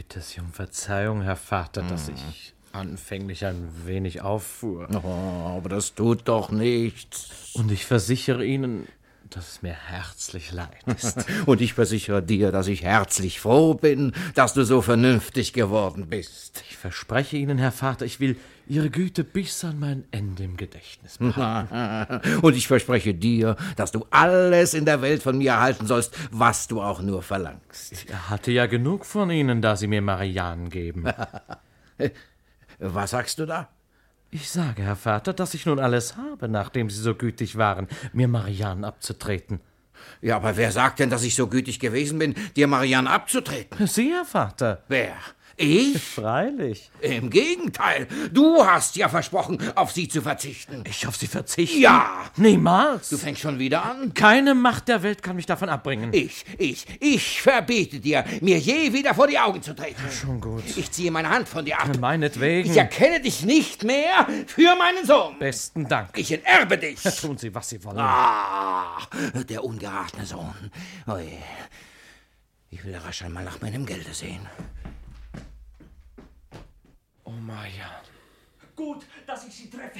Bitte Sie um Verzeihung, Herr Vater, dass Mhm. ich anfänglich ein wenig auffuhr. Oh, aber das tut doch nichts. Und ich versichere Ihnen, dass es mir herzlich leid ist. [LAUGHS] Und ich versichere dir, dass ich herzlich froh bin, dass du so vernünftig geworden bist. Ich verspreche Ihnen, Herr Vater, ich will Ihre Güte bis an mein Ende im Gedächtnis behalten. [LAUGHS] Und ich verspreche dir, dass du alles in der Welt von mir erhalten sollst, was du auch nur verlangst. Er hatte ja genug von Ihnen, da Sie mir Marianne geben. [LAUGHS] Was sagst du da? Ich sage, Herr Vater, dass ich nun alles habe, nachdem Sie so gütig waren, mir Marianne abzutreten. Ja, aber wer sagt denn, dass ich so gütig gewesen bin, dir Marianne abzutreten? Sie, Herr Vater. Wer? Ich? Freilich. Im Gegenteil, du hast ja versprochen, auf sie zu verzichten. Ich auf Sie verzichten? Ja! Niemals. Du fängst schon wieder an? Keine Macht der Welt kann mich davon abbringen. Ich, ich, ich verbiete dir, mir je wieder vor die Augen zu treten. Schon gut. Ich ziehe meine Hand von dir ab. Meinetwegen. Ich erkenne dich nicht mehr für meinen Sohn. Besten Dank. Ich enterbe dich. Tun Sie, was Sie wollen. Ah, der ungeratene Sohn. Ui. Ich will rasch einmal nach meinem Gelde sehen. Oh, Marianne. Gut, dass ich Sie treffe.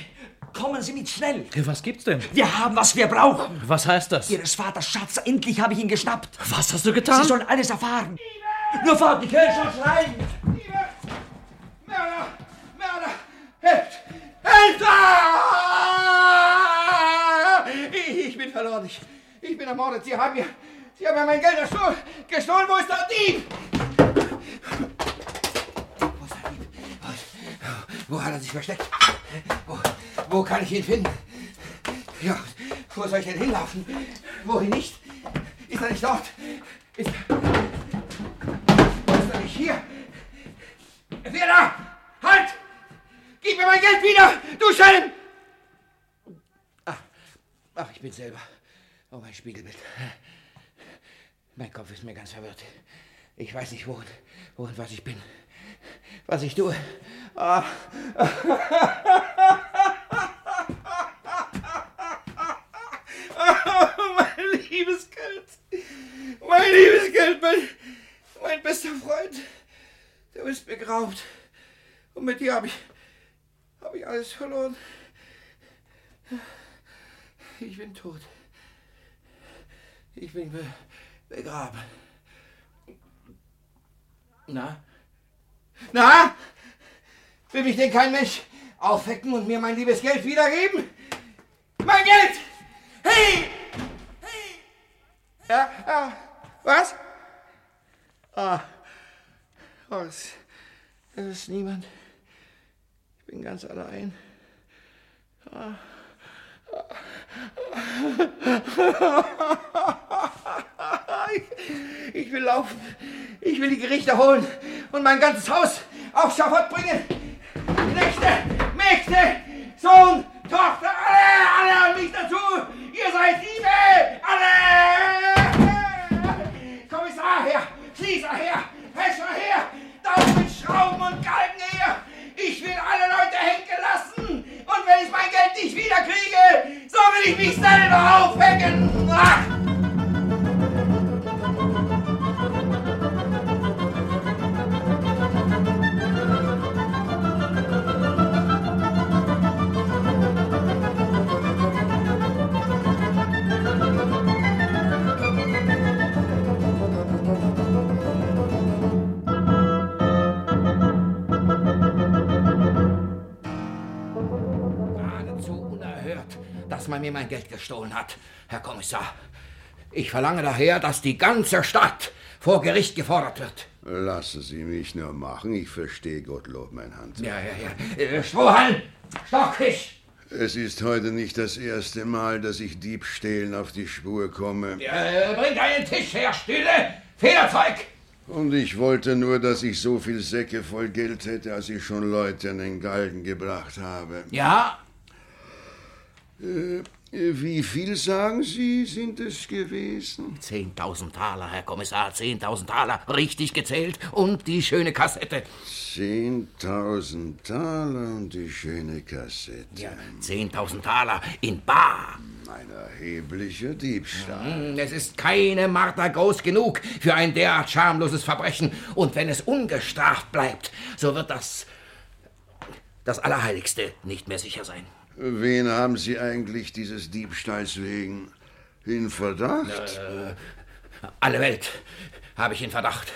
Kommen Sie mit schnell. Was gibt's denn? Wir haben, was wir brauchen. Was heißt das? Ihres Vaters Schatz, endlich habe ich ihn geschnappt. Was hast du getan? Sie sollen alles erfahren. Nur fort, ich höre schon schreien. Mörder! Mörder! Helft! Helft! Ah! Ich, ich bin verloren. Ich, ich bin ermordet. Sie haben mir, Sie haben mir mein Geld gestohlen. Gestohlen. Wo ist der Dieb? Wo ist der Dieb? Wo, hat er sich versteckt? Wo, wo kann ich ihn finden? Ja, wo soll ich denn hinlaufen? Wohin nicht? Ist er nicht dort? Ist, ist er nicht hier? Wer da? Halt! Gib mir mein Geld wieder, du Schelm! Ach, ach, ich bin selber. Oh, mein Spiegelbild. Mein Kopf ist mir ganz verwirrt. Ich weiß nicht, wo und, wo und was ich bin. Was ich tue. Ah. [LAUGHS] mein liebes Geld. Mein liebes Geld, mein, mein bester Freund. Du bist begrabt. Und mit dir habe ich, habe ich alles verloren. Ich bin tot. Ich bin be begraben. Na? Na? Will mich denn kein Mensch aufwecken und mir mein liebes Geld wiedergeben? Mein Geld! Hey! Hey! Ja, ja. Was? Ah. Oh, es, es ist niemand. Ich bin ganz allein. Ah. Ich, ich will laufen. Ich will die Gerichte holen und mein ganzes Haus auf Schafott bringen. Knechte, Mägde, Sohn, Tochter, alle, alle und mich dazu. Ihr seid Liebe, alle. Kommissar her, Schließer her, Fäscher her, Daumen mit Schrauben und Galgen her. Ich will alle Leute henken lassen. Und wenn ich mein Geld nicht wiederkriege, so will ich mich selber aufhängen. Ach! Man mir mein Geld gestohlen hat, Herr Kommissar. Ich verlange daher, dass die ganze Stadt vor Gericht gefordert wird. Lassen Sie mich nur machen, ich verstehe Gottlob mein Handwerk. Ja, ja, ja. Äh, Strohhalm! Stockfisch! Es ist heute nicht das erste Mal, dass ich Diebstählen auf die Spur komme. Äh, bringt einen Tisch her, Stühle! Federzeug! Und ich wollte nur, dass ich so viel Säcke voll Geld hätte, als ich schon Leute an den Galgen gebracht habe. Ja? Äh, wie viel, sagen Sie, sind es gewesen? 10.000 Taler, Herr Kommissar, 10.000 Taler, richtig gezählt. Und die schöne Kassette. 10.000 Taler und die schöne Kassette. Ja, 10.000 Taler in Bar. Ein erheblicher Diebstahl. Hm, Es ist keine Marter groß genug für ein derart schamloses Verbrechen. Und wenn es ungestraft bleibt, so wird das. das Allerheiligste nicht mehr sicher sein. Wen haben Sie eigentlich dieses Diebstahls wegen in Verdacht? Äh, alle Welt habe ich in Verdacht.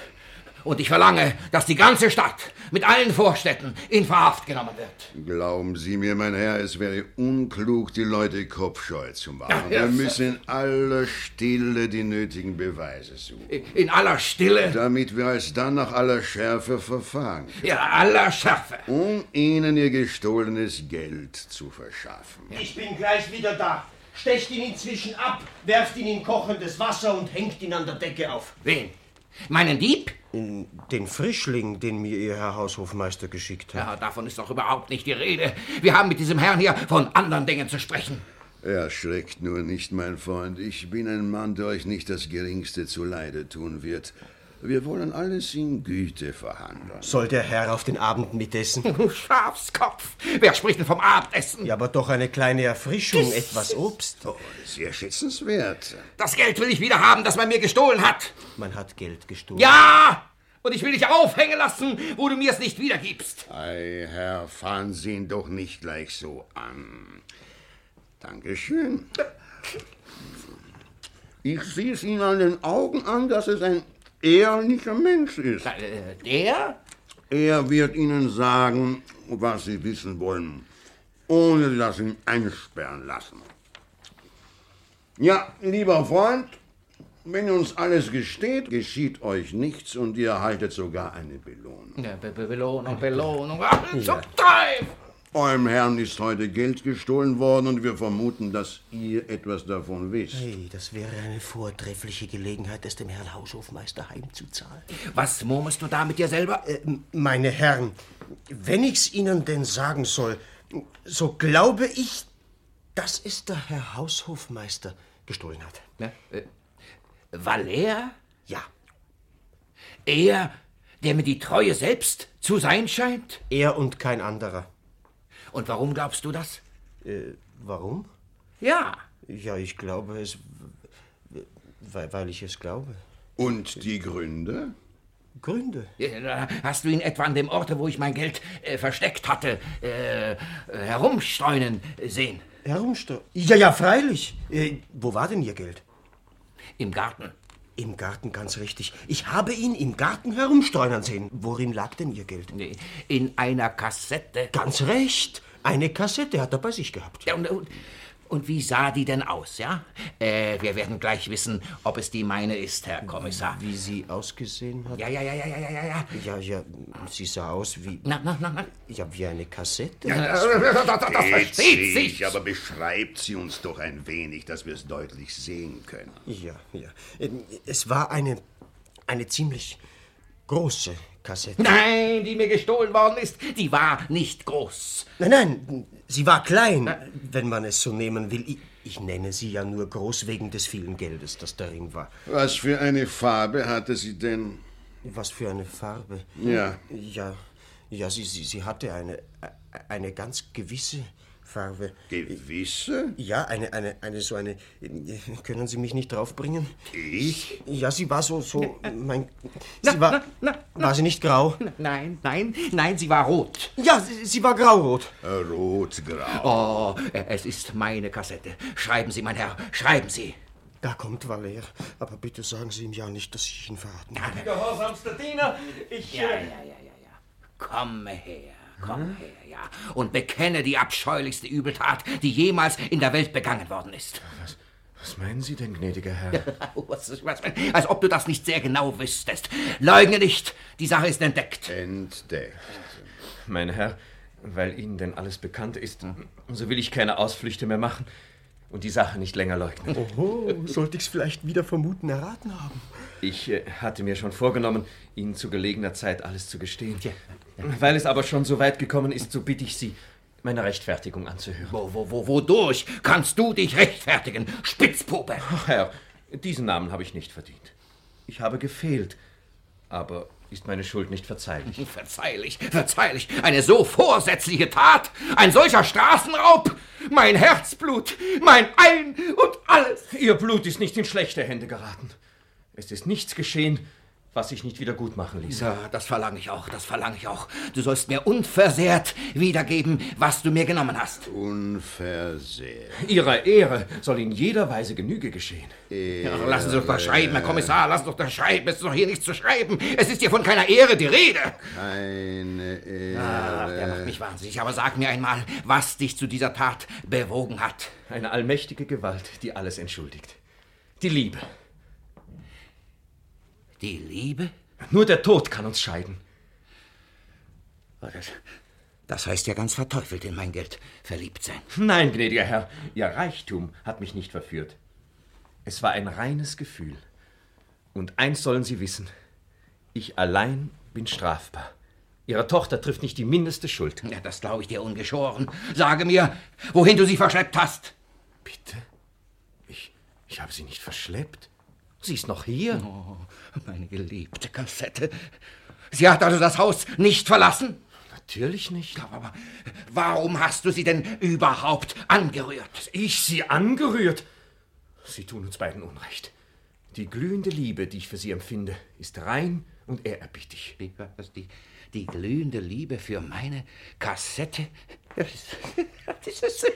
Und ich verlange, dass die ganze Stadt mit allen Vorstädten in Verhaft genommen wird. Glauben Sie mir, mein Herr, es wäre unklug, die Leute kopfscheu zu machen. Ja. Wir müssen in aller Stille die nötigen Beweise suchen. In aller Stille? Damit wir alsdann nach aller Schärfe verfahren. Ja, aller Schärfe. Um Ihnen Ihr gestohlenes Geld zu verschaffen. Ich bin gleich wieder da. Stecht ihn inzwischen ab, werft ihn in kochendes Wasser und hängt ihn an der Decke auf. Wen? Meinen Dieb? Den Frischling, den mir Ihr Herr Haushofmeister geschickt hat. Ja, davon ist doch überhaupt nicht die Rede. Wir haben mit diesem Herrn hier von anderen Dingen zu sprechen. Erschreckt nur nicht, mein Freund. Ich bin ein Mann, der euch nicht das Geringste zuleide tun wird. Wir wollen alles in Güte verhandeln. Soll der Herr auf den Abend mitessen? [LAUGHS] Schafskopf! Wer spricht denn vom Abendessen? Ja, aber doch eine kleine Erfrischung, etwas Obst. Oh, sehr schätzenswert. Das Geld will ich wieder haben, das man mir gestohlen hat. Man hat Geld gestohlen. Ja! Und ich will dich aufhängen lassen, wo du mir es nicht wiedergibst. Ei, Herr, fahren Sie ihn doch nicht gleich so an. Dankeschön. [LAUGHS] Ich sehe es Ihnen an den Augen an, dass es ein ehrlicher Mensch ist. Äh, der? Er wird Ihnen sagen, was Sie wissen wollen, ohne dass Sie ihn einsperren lassen. Ja, lieber Freund, wenn uns alles gesteht, geschieht euch nichts und ihr erhaltet sogar eine Belohnung. Ja, Be Be Belohnung, Belohnung. Ach, zum Teufel! Eurem Herrn ist heute Geld gestohlen worden und wir vermuten, dass ihr etwas davon wisst. Hey, das wäre eine vortreffliche Gelegenheit, es dem Herrn Haushofmeister heimzuzahlen. Was murmelst du da mit dir selber? Äh, meine Herren, wenn ich's Ihnen denn sagen soll, so glaube ich, dass es der Herr Haushofmeister gestohlen hat. Ja, äh, Valer? Ja. Er, der mir die Treue selbst zu sein scheint? Er und kein anderer. Und warum glaubst du das? Äh, warum? Ja. Ja, ich glaube es, weil, weil ich es glaube. Und die Gründe? Gründe? Ja, Hast du ihn etwa an dem Orte, wo ich mein Geld äh, versteckt hatte, äh, äh, herumstreunen sehen? Herumstreunen? Ja, ja, freilich. Äh, wo war denn Ihr Geld? Im Garten. Im Garten, ganz richtig. Ich habe ihn im Garten herumstreunern sehen. Worin lag denn Ihr Geld? In einer Kassette. Ganz recht. Eine Kassette hat er bei sich gehabt. Ja, und, und, und wie sah die denn aus, ja? Äh, wir werden gleich wissen, ob es die meine ist, Herr Kommissar. Wie sie ausgesehen hat? Ja, ja, ja, ja, ja, ja, ja. Ja, ja, sie sah aus wie... Na, na, na, na. Ja, wie eine Kassette. Ja, das, das, das, das versteht sich. sich. Aber beschreibt sie uns doch ein wenig, dass wir es deutlich sehen können. Ja, ja. Es war eine, eine ziemlich große Kassette. Nein, die mir gestohlen worden ist, die war nicht groß. Nein, nein, sie war klein, wenn man es so nehmen will. Ich, ich nenne sie ja nur groß wegen des vielen Geldes, das darin war. Was für eine Farbe hatte sie denn? Was für eine Farbe? Ja. Ja, ja sie, sie, sie hatte eine, eine ganz gewisse Farbe. Gewisse? Ja, eine, eine, eine so eine. Können Sie mich nicht draufbringen? Ich? Ja, sie war so, so. Mein. Sie war. War sie nicht grau? Nein, nein, nein, sie war rot. Ja, sie, sie war graurot. Rot-grau. Oh, es ist meine Kassette. Schreiben Sie, mein Herr, schreiben Sie. Da kommt Valer. Aber bitte sagen Sie ihm ja nicht, dass ich ihn verraten habe. Gehorsamster Diener, ich. Ja, ja, ja, ja, ja. Komme her. Komm her, ja, und bekenne die abscheulichste Übeltat, die jemals in der Welt begangen worden ist. Was, was meinen Sie denn, gnädiger Herr? [LAUGHS] was, was, als ob du das nicht sehr genau wüsstest. Leugne nicht, die Sache ist entdeckt. Entdeckt. Mein Herr, weil Ihnen denn alles bekannt ist, so will ich keine Ausflüchte mehr machen und die Sache nicht länger leugnen. Oho, sollte ich's vielleicht wieder vermuten erraten haben? Ich äh, hatte mir schon vorgenommen, Ihnen zu gelegener Zeit alles zu gestehen. Weil es aber schon so weit gekommen ist, so bitte ich Sie, meine Rechtfertigung anzuhören. Wo, wo, wo, wodurch kannst du dich rechtfertigen, Spitzpuppe? Ach, Herr, diesen Namen habe ich nicht verdient. Ich habe gefehlt, aber ist meine Schuld nicht verzeihlich. [LAUGHS] Verzeihlich, verzeihlich. Eine so vorsätzliche Tat, ein solcher Straßenraub, mein Herzblut, mein Ein und alles. Ihr Blut ist nicht in schlechte Hände geraten. Es ist nichts geschehen, was sich nicht wieder gut machen ließ. Ja, das verlange ich auch, das verlange ich auch. Du sollst mir unversehrt wiedergeben, was du mir genommen hast. Unversehrt. Ihrer Ehre soll in jeder Weise Genüge geschehen. Ja, lassen Sie doch mal schreiben, Herr Kommissar, lassen Sie doch da schreiben. Es ist doch hier nichts zu schreiben. Es ist hier von keiner Ehre die Rede. Keine Ehre. Ach, der macht mich wahnsinnig. Aber sag mir einmal, was dich zu dieser Tat bewogen hat. Eine allmächtige Gewalt, die alles entschuldigt. Die Liebe. Die Liebe? Nur der Tod kann uns scheiden. Oh, das, das heißt ja ganz verteufelt in mein Geld verliebt sein. Nein, gnädiger Herr, Ihr Reichtum hat mich nicht verführt. Es war ein reines Gefühl. Und eins sollen Sie wissen: Ich allein bin strafbar. Ihre Tochter trifft nicht die mindeste Schuld. Ja, das glaube ich dir ungeschoren. Sage mir, wohin du sie verschleppt hast. Bitte? Ich, ich habe sie nicht verschleppt. Sie ist noch hier. Oh, meine geliebte Kassette. Sie hat also das Haus nicht verlassen? Natürlich nicht. Aber warum hast du sie denn überhaupt angerührt? Ich sie angerührt? Sie tun uns beiden Unrecht. Die glühende Liebe, die ich für sie empfinde, ist rein und ehrerbietig. Die, die, die glühende Liebe für meine Kassette? Das [LAUGHS] ist, das ist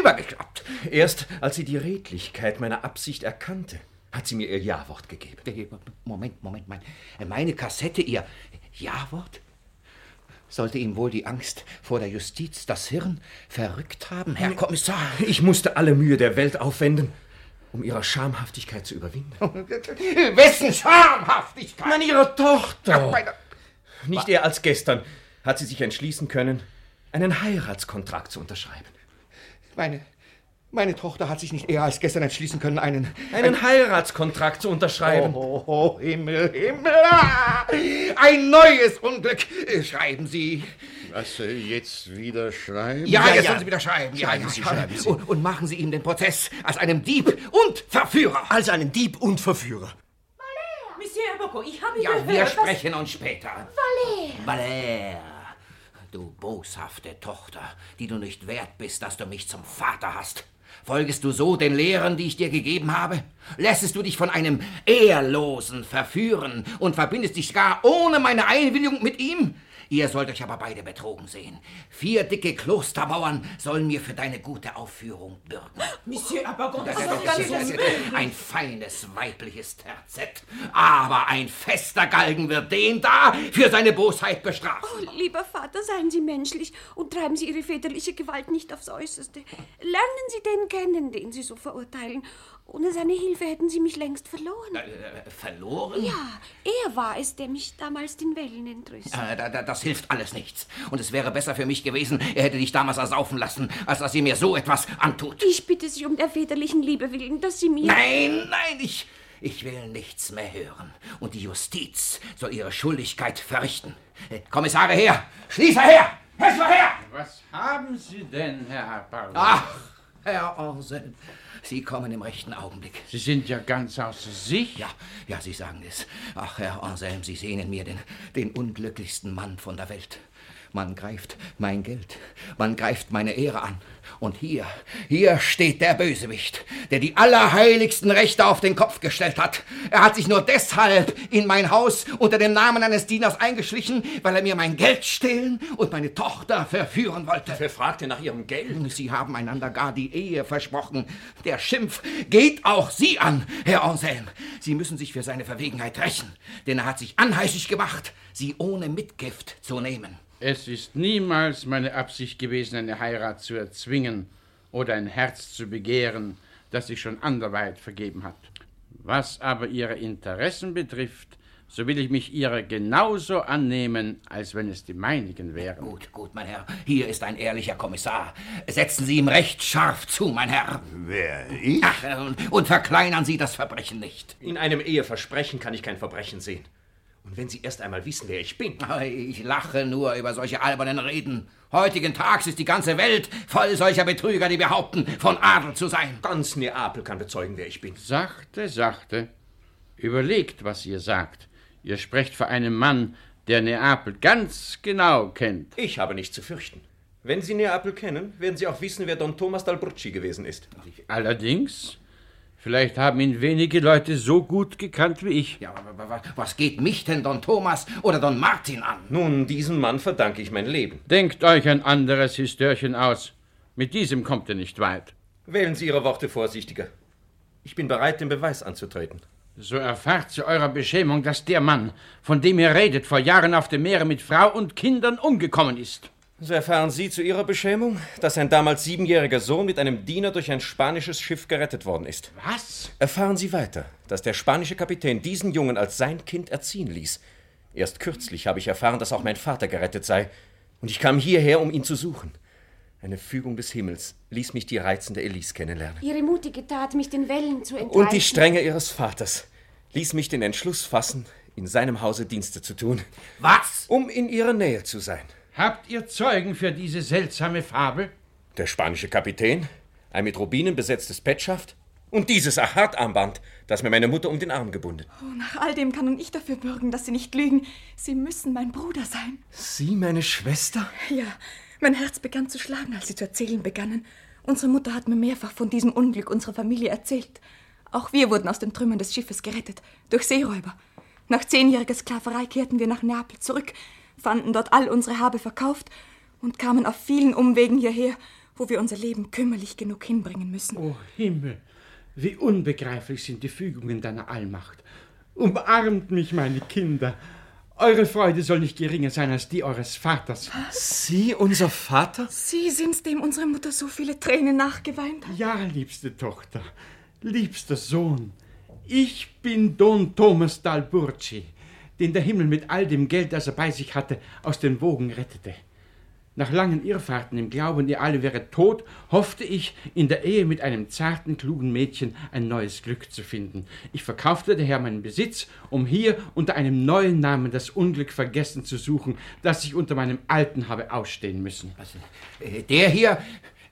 übergeklappt. Erst als sie die Redlichkeit meiner Absicht erkannte, hat sie mir ihr Ja-Wort gegeben. Moment, Moment, mein, meine Kassette, ihr Ja-Wort? Sollte ihm wohl die Angst vor der Justiz das Hirn verrückt haben, Herr Kommissar? Ich musste alle Mühe der Welt aufwenden, um ihre Schamhaftigkeit zu überwinden. [LAUGHS] Wessen Schamhaftigkeit? Nein, ihrer Tochter. Meine... Nicht eher als gestern hat sie sich entschließen können, einen Heiratskontrakt zu unterschreiben. Meine, meine Tochter hat sich nicht eher als gestern entschließen können, einen... Einen Heiratskontrakt zu unterschreiben. Oh, oh, oh, Himmel, Himmel! Ein neues Unglück. Schreiben Sie. Was soll jetzt wieder schreiben? Ja, jetzt sollen Sie wieder schreiben. Ja, Schreiben ja, Sie, ja. schreiben Sie. Und, machen Sie ihm den Prozess als einem Dieb und Verführer. Als einen Dieb und Verführer. Monsieur Bocco, ich habe Ja, gehört, wir sprechen uns später. Valère. Valère, du boshafte Tochter, die du nicht wert bist, dass du mich zum Vater hast. Folgest du so den Lehren, die ich dir gegeben habe? Lässest du dich von einem Ehrlosen verführen und verbindest dich gar ohne meine Einwilligung mit ihm? Ihr sollt euch aber beide betrogen sehen. Vier dicke Klostermauern sollen mir für deine gute Aufführung bürgen. [GASPS] Monsieur Abagon, das Das ist ganz ein feines weibliches Terzett. Aber ein fester Galgen wird den da für seine Bosheit bestrafen. Oh, lieber Vater, seien Sie menschlich und treiben Sie Ihre väterliche Gewalt nicht aufs Äußerste. Lernen Sie den kennen, den Sie so verurteilen. Ohne seine Hilfe hätten Sie mich längst verloren. Äh, verloren? Ja, er war es, der mich damals den Wellen entrüstet. Äh, da, da, das hilft alles nichts. Und es wäre besser für mich gewesen, er hätte dich damals ersaufen lassen, als dass ihr mir so etwas antut. Ich bitte Sie um der väterlichen Liebe willen, dass Sie mir... Nein, nein, ich, ich will nichts mehr hören. Und die Justiz soll ihre Schuldigkeit verrichten. Äh, Kommissare her! Schließer her! Hessler her! Was haben Sie denn, Herr Paul? Ach, Herr Anselm, Sie kommen im rechten Augenblick. Sie sind ja ganz außer sich. Ja, ja, Sie sagen es. Ach, Herr Anselm, Sie sehen in mir den, den unglücklichsten Mann von der Welt. Man greift mein Geld, man greift meine Ehre an. Und hier, hier steht der Bösewicht, der die allerheiligsten Rechte auf den Kopf gestellt hat. Er hat sich nur deshalb in mein Haus unter dem Namen eines Dieners eingeschlichen, weil er mir mein Geld stehlen und meine Tochter verführen wollte. Wer fragte nach Ihrem Geld? Sie haben einander gar die Ehe versprochen. Der Schimpf geht auch Sie an, Herr Anselm. Sie müssen sich für seine Verwegenheit rächen, denn er hat sich anheischig gemacht, Sie ohne Mitgift zu nehmen. Es ist niemals meine Absicht gewesen, eine Heirat zu erzwingen oder ein Herz zu begehren, das sich schon anderweit vergeben hat. Was aber Ihre Interessen betrifft, so will ich mich ihrer genauso annehmen, als wenn es die meinigen wären. Gut, gut, mein Herr. Hier ist ein ehrlicher Kommissar. Setzen Sie ihm recht scharf zu, mein Herr. Wer, ich? Ach, äh, und, und verkleinern Sie das Verbrechen nicht. In einem Eheversprechen kann ich kein Verbrechen sehen. Und wenn Sie erst einmal wissen, wer ich bin. Ich lache nur über solche albernen Reden. Heutigen Tags ist die ganze Welt voll solcher Betrüger, die behaupten, von Adel zu sein. Ganz Neapel kann bezeugen, wer ich bin. Sachte, sachte. Überlegt, was ihr sagt. Ihr sprecht vor einem Mann, der Neapel ganz genau kennt. Ich habe nichts zu fürchten. Wenn Sie Neapel kennen, werden Sie auch wissen, wer Don Thomas d'Albrucci gewesen ist. Allerdings, vielleicht haben ihn wenige Leute so gut gekannt wie ich. Ja, aber was geht mich denn Don Thomas oder Don Martin an? Nun, diesem Mann verdanke ich mein Leben. Denkt euch ein anderes Histörchen aus. Mit diesem kommt ihr nicht weit. Wählen Sie Ihre Worte vorsichtiger. Ich bin bereit, den Beweis anzutreten. So erfahrt zu eurer Beschämung, dass der Mann, von dem ihr redet, vor Jahren auf dem Meere mit Frau und Kindern umgekommen ist. So erfahren Sie zu Ihrer Beschämung, dass ein damals siebenjähriger Sohn mit einem Diener durch ein spanisches Schiff gerettet worden ist. Was? Erfahren Sie weiter, dass der spanische Kapitän diesen Jungen als sein Kind erziehen ließ. Erst kürzlich habe ich erfahren, dass auch mein Vater gerettet sei. Und ich kam hierher, um ihn zu suchen. Eine Fügung des Himmels ließ mich die reizende Elise kennenlernen. Ihre mutige Tat, mich den Wellen zu entreißen. Und die Strenge ihres Vaters ließ mich den Entschluss fassen, in seinem Hause Dienste zu tun. Was? Um in ihrer Nähe zu sein. Habt ihr Zeugen für diese seltsame Fabel? Der spanische Kapitän, ein mit Rubinen besetztes Pettschaft und dieses Achat-Armband, das mir meine Mutter um den Arm gebunden. Oh, nach all dem kann nun ich dafür bürgen, dass Sie nicht lügen. Sie müssen mein Bruder sein. Sie, meine Schwester? Ja, mein Herz begann zu schlagen, als Sie zu erzählen begannen. Unsere Mutter hat mir mehrfach von diesem Unglück unserer Familie erzählt. Auch wir wurden aus den Trümmern des Schiffes gerettet, durch Seeräuber. Nach zehnjähriger Sklaverei kehrten wir nach Neapel zurück, fanden dort all unsere Habe verkauft und kamen auf vielen Umwegen hierher, wo wir unser Leben kümmerlich genug hinbringen müssen. O Himmel, wie unbegreiflich sind die Fügungen deiner Allmacht. Umarmt mich, meine Kinder. Eure Freude soll nicht geringer sein als die eures Vaters. Sie, unser Vater? Sie sind's, dem unsere Mutter so viele Tränen nachgeweint hat. Ja, liebste Tochter, liebster Sohn, ich bin Don Thomas d'Alburci, den der Himmel mit all dem Geld, das er bei sich hatte, aus den Wogen rettete. Nach langen Irrfahrten im Glauben, ihr alle wäret tot, hoffte ich, in der Ehe mit einem zarten, klugen Mädchen ein neues Glück zu finden. Ich verkaufte daher meinen Besitz, um hier unter einem neuen Namen das Unglück vergessen zu suchen, das ich unter meinem alten habe ausstehen müssen. Also, der hier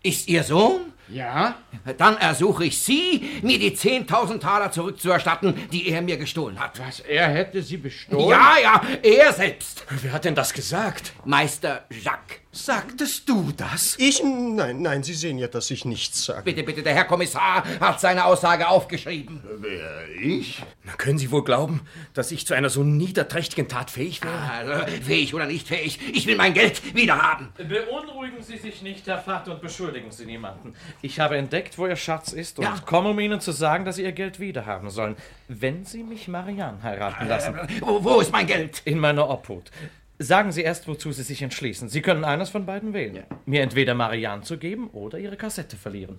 ist Ihr Sohn? Ja. Dann ersuche ich Sie, mir die 10.000 Taler zurückzuerstatten, die er mir gestohlen hat. Was, er hätte sie bestohlen? Ja, ja, er selbst. Wer hat denn das gesagt? Meister Jacques. Sagtest du das? Ich? Nein, nein, Sie sehen ja, dass ich nichts sage. Bitte, bitte, der Herr Kommissar hat seine Aussage aufgeschrieben. Wer, ich? Na, können Sie wohl glauben, dass ich zu einer so niederträchtigen Tat fähig wäre? Also, fähig oder nicht fähig, ich will mein Geld wiederhaben. Beunruhigen Sie sich nicht, Herr Vater, und beschuldigen Sie niemanden. Ich habe entdeckt, wo Ihr Schatz ist und Ja. komme, um Ihnen zu sagen, dass Sie Ihr Geld wiederhaben sollen, wenn Sie mich Marianne heiraten lassen. Äh, wo- wo ist mein Geld? In meiner Obhut. Sagen Sie erst, wozu Sie sich entschließen. Sie können eines von beiden wählen. Mir entweder Marianne zu geben oder Ihre Kassette verlieren.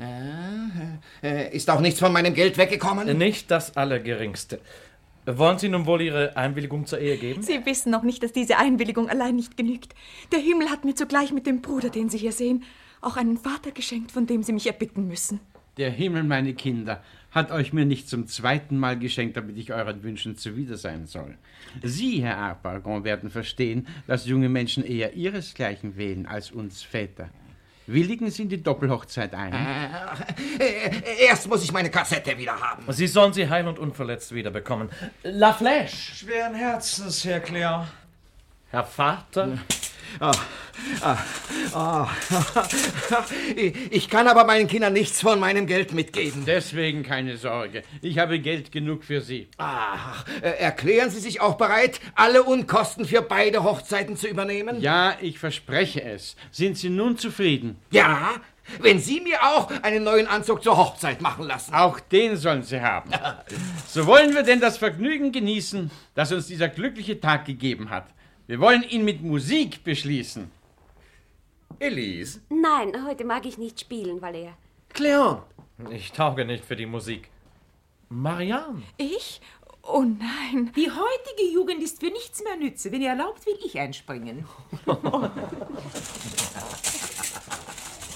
Äh, ist auch nichts von meinem Geld weggekommen? Nicht das Allergeringste. Wollen Sie nun wohl Ihre Einwilligung zur Ehe geben? Sie wissen noch nicht, dass diese Einwilligung allein nicht genügt. Der Himmel hat mir zugleich mit dem Bruder, den Sie hier sehen, auch einen Vater geschenkt, von dem Sie mich erbitten müssen. Der Himmel, meine Kinder, hat euch mir nicht zum zweiten Mal geschenkt, damit ich euren Wünschen zuwider sein soll. Sie, Herr Arpagon, werden verstehen, dass junge Menschen eher ihresgleichen wählen als uns Väter. Willigen Sie in die Doppelhochzeit ein? Äh, erst muss ich meine Kassette wieder haben. Sie sollen sie heil und unverletzt wiederbekommen. La Flèche! Schweren Herzens, Herr Claire. Herr Vater? Ah, ah, ah. [LAUGHS] Ich kann aber meinen Kindern nichts von meinem Geld mitgeben. Deswegen keine Sorge. Ich habe Geld genug für Sie. Ach, äh, erklären Sie sich auch bereit, alle Unkosten für beide Hochzeiten zu übernehmen? Ja, ich verspreche es. Sind Sie nun zufrieden? Ja, wenn Sie mir auch einen neuen Anzug zur Hochzeit machen lassen. Auch den sollen Sie haben. [LAUGHS] So wollen wir denn das Vergnügen genießen, das uns dieser glückliche Tag gegeben hat. Wir wollen ihn mit Musik beschließen. Elise? Nein, heute mag ich nicht spielen, Valer. Cleon! Ich tauge nicht für die Musik. Marianne. Ich? Oh nein. Die heutige Jugend ist für nichts mehr nütze. Wenn ihr erlaubt, will ich einspringen. [LAUGHS]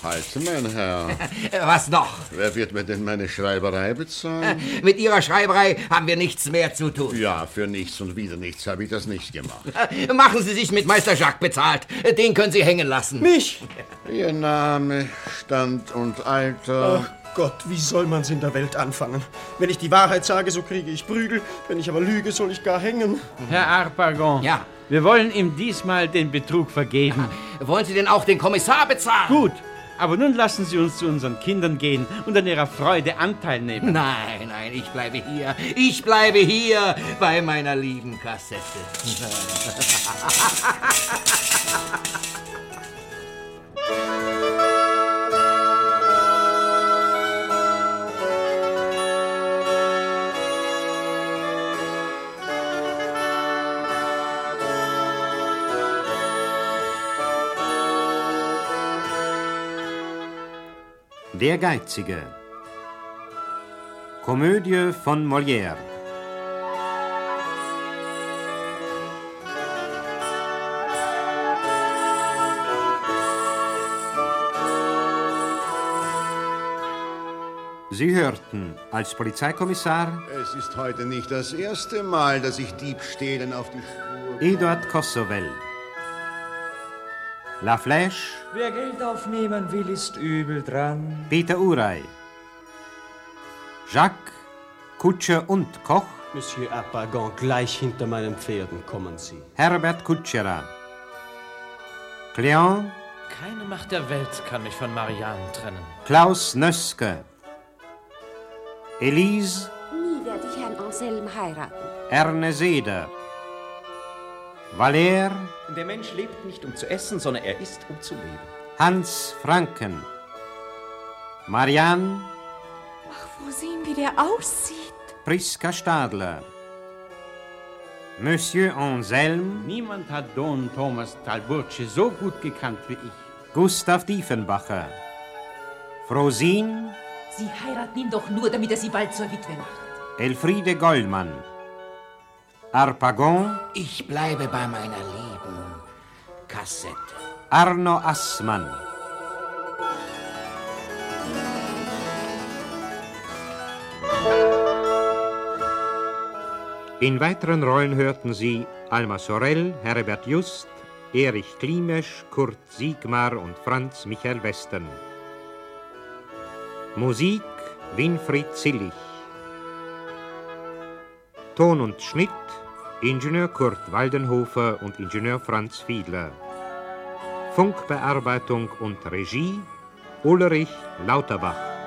Halt, mein Herr. [LAUGHS] Was noch? Wer wird mir denn meine Schreiberei bezahlen? [LAUGHS] Mit Ihrer Schreiberei haben wir nichts mehr zu tun. Ja, für nichts und wieder nichts habe ich das nicht gemacht. [LAUGHS] Machen Sie sich mit Meister Jacques bezahlt. Den können Sie hängen lassen. Mich? Ihr Name, Stand und Alter. Ach Gott, wie soll man's in der Welt anfangen? Wenn ich die Wahrheit sage, so kriege ich Prügel. Wenn ich aber lüge, soll ich gar hängen. Herr Arpagon. Ja. Wir wollen ihm diesmal den Betrug vergeben. Wollen Sie denn auch den Kommissar bezahlen? Gut. Aber nun lassen Sie uns zu unseren Kindern gehen und an ihrer Freude Anteil nehmen. Nein, nein, ich bleibe hier. Ich bleibe hier bei meiner lieben Kassette. [LAUGHS] Der Geizige. Komödie von Molière. Sie hörten als Polizeikommissar Es ist heute nicht das erste Mal, dass ich Diebstählen auf die Spur... Eduard Kossovel. La Flèche, Wer Geld aufnehmen will, ist übel dran. Peter Urey. Jacques, Kutscher und Koch, Monsieur Arpagon, gleich hinter meinen Pferden kommen Sie. Herbert Kutscherer. Cléon, Keine Macht der Welt kann mich von Marianne trennen. Klaus Nöske. Elise, Nie werde ich Herrn Anselm heiraten. Erne Seder. Valer, Der Mensch lebt nicht, um zu essen, sondern er isst, um zu leben. Hans Franken. Marianne, Wo sehen, wie der aussieht. Priska Stadler. Monsieur Anselm, Niemand hat Don Thomas Talburci so gut gekannt wie ich. Gustav Diefenbacher. Frosin, Sie heiraten ihn doch nur, damit er sie bald zur Witwe macht. Elfriede Gollmann. Arpagon, Ich bleibe bei meiner lieben Kassette. Arno Assmann. In weiteren Rollen hörten Sie Alma Sorel, Herbert Just, Erich Klimesch, Kurt Siegmar und Franz Michael Western. Musik Winfried Zillig. Ton und Schnitt Ingenieur Kurt Waldenhofer und Ingenieur Franz Fiedler. Funkbearbeitung und Regie Ulrich Lauterbach.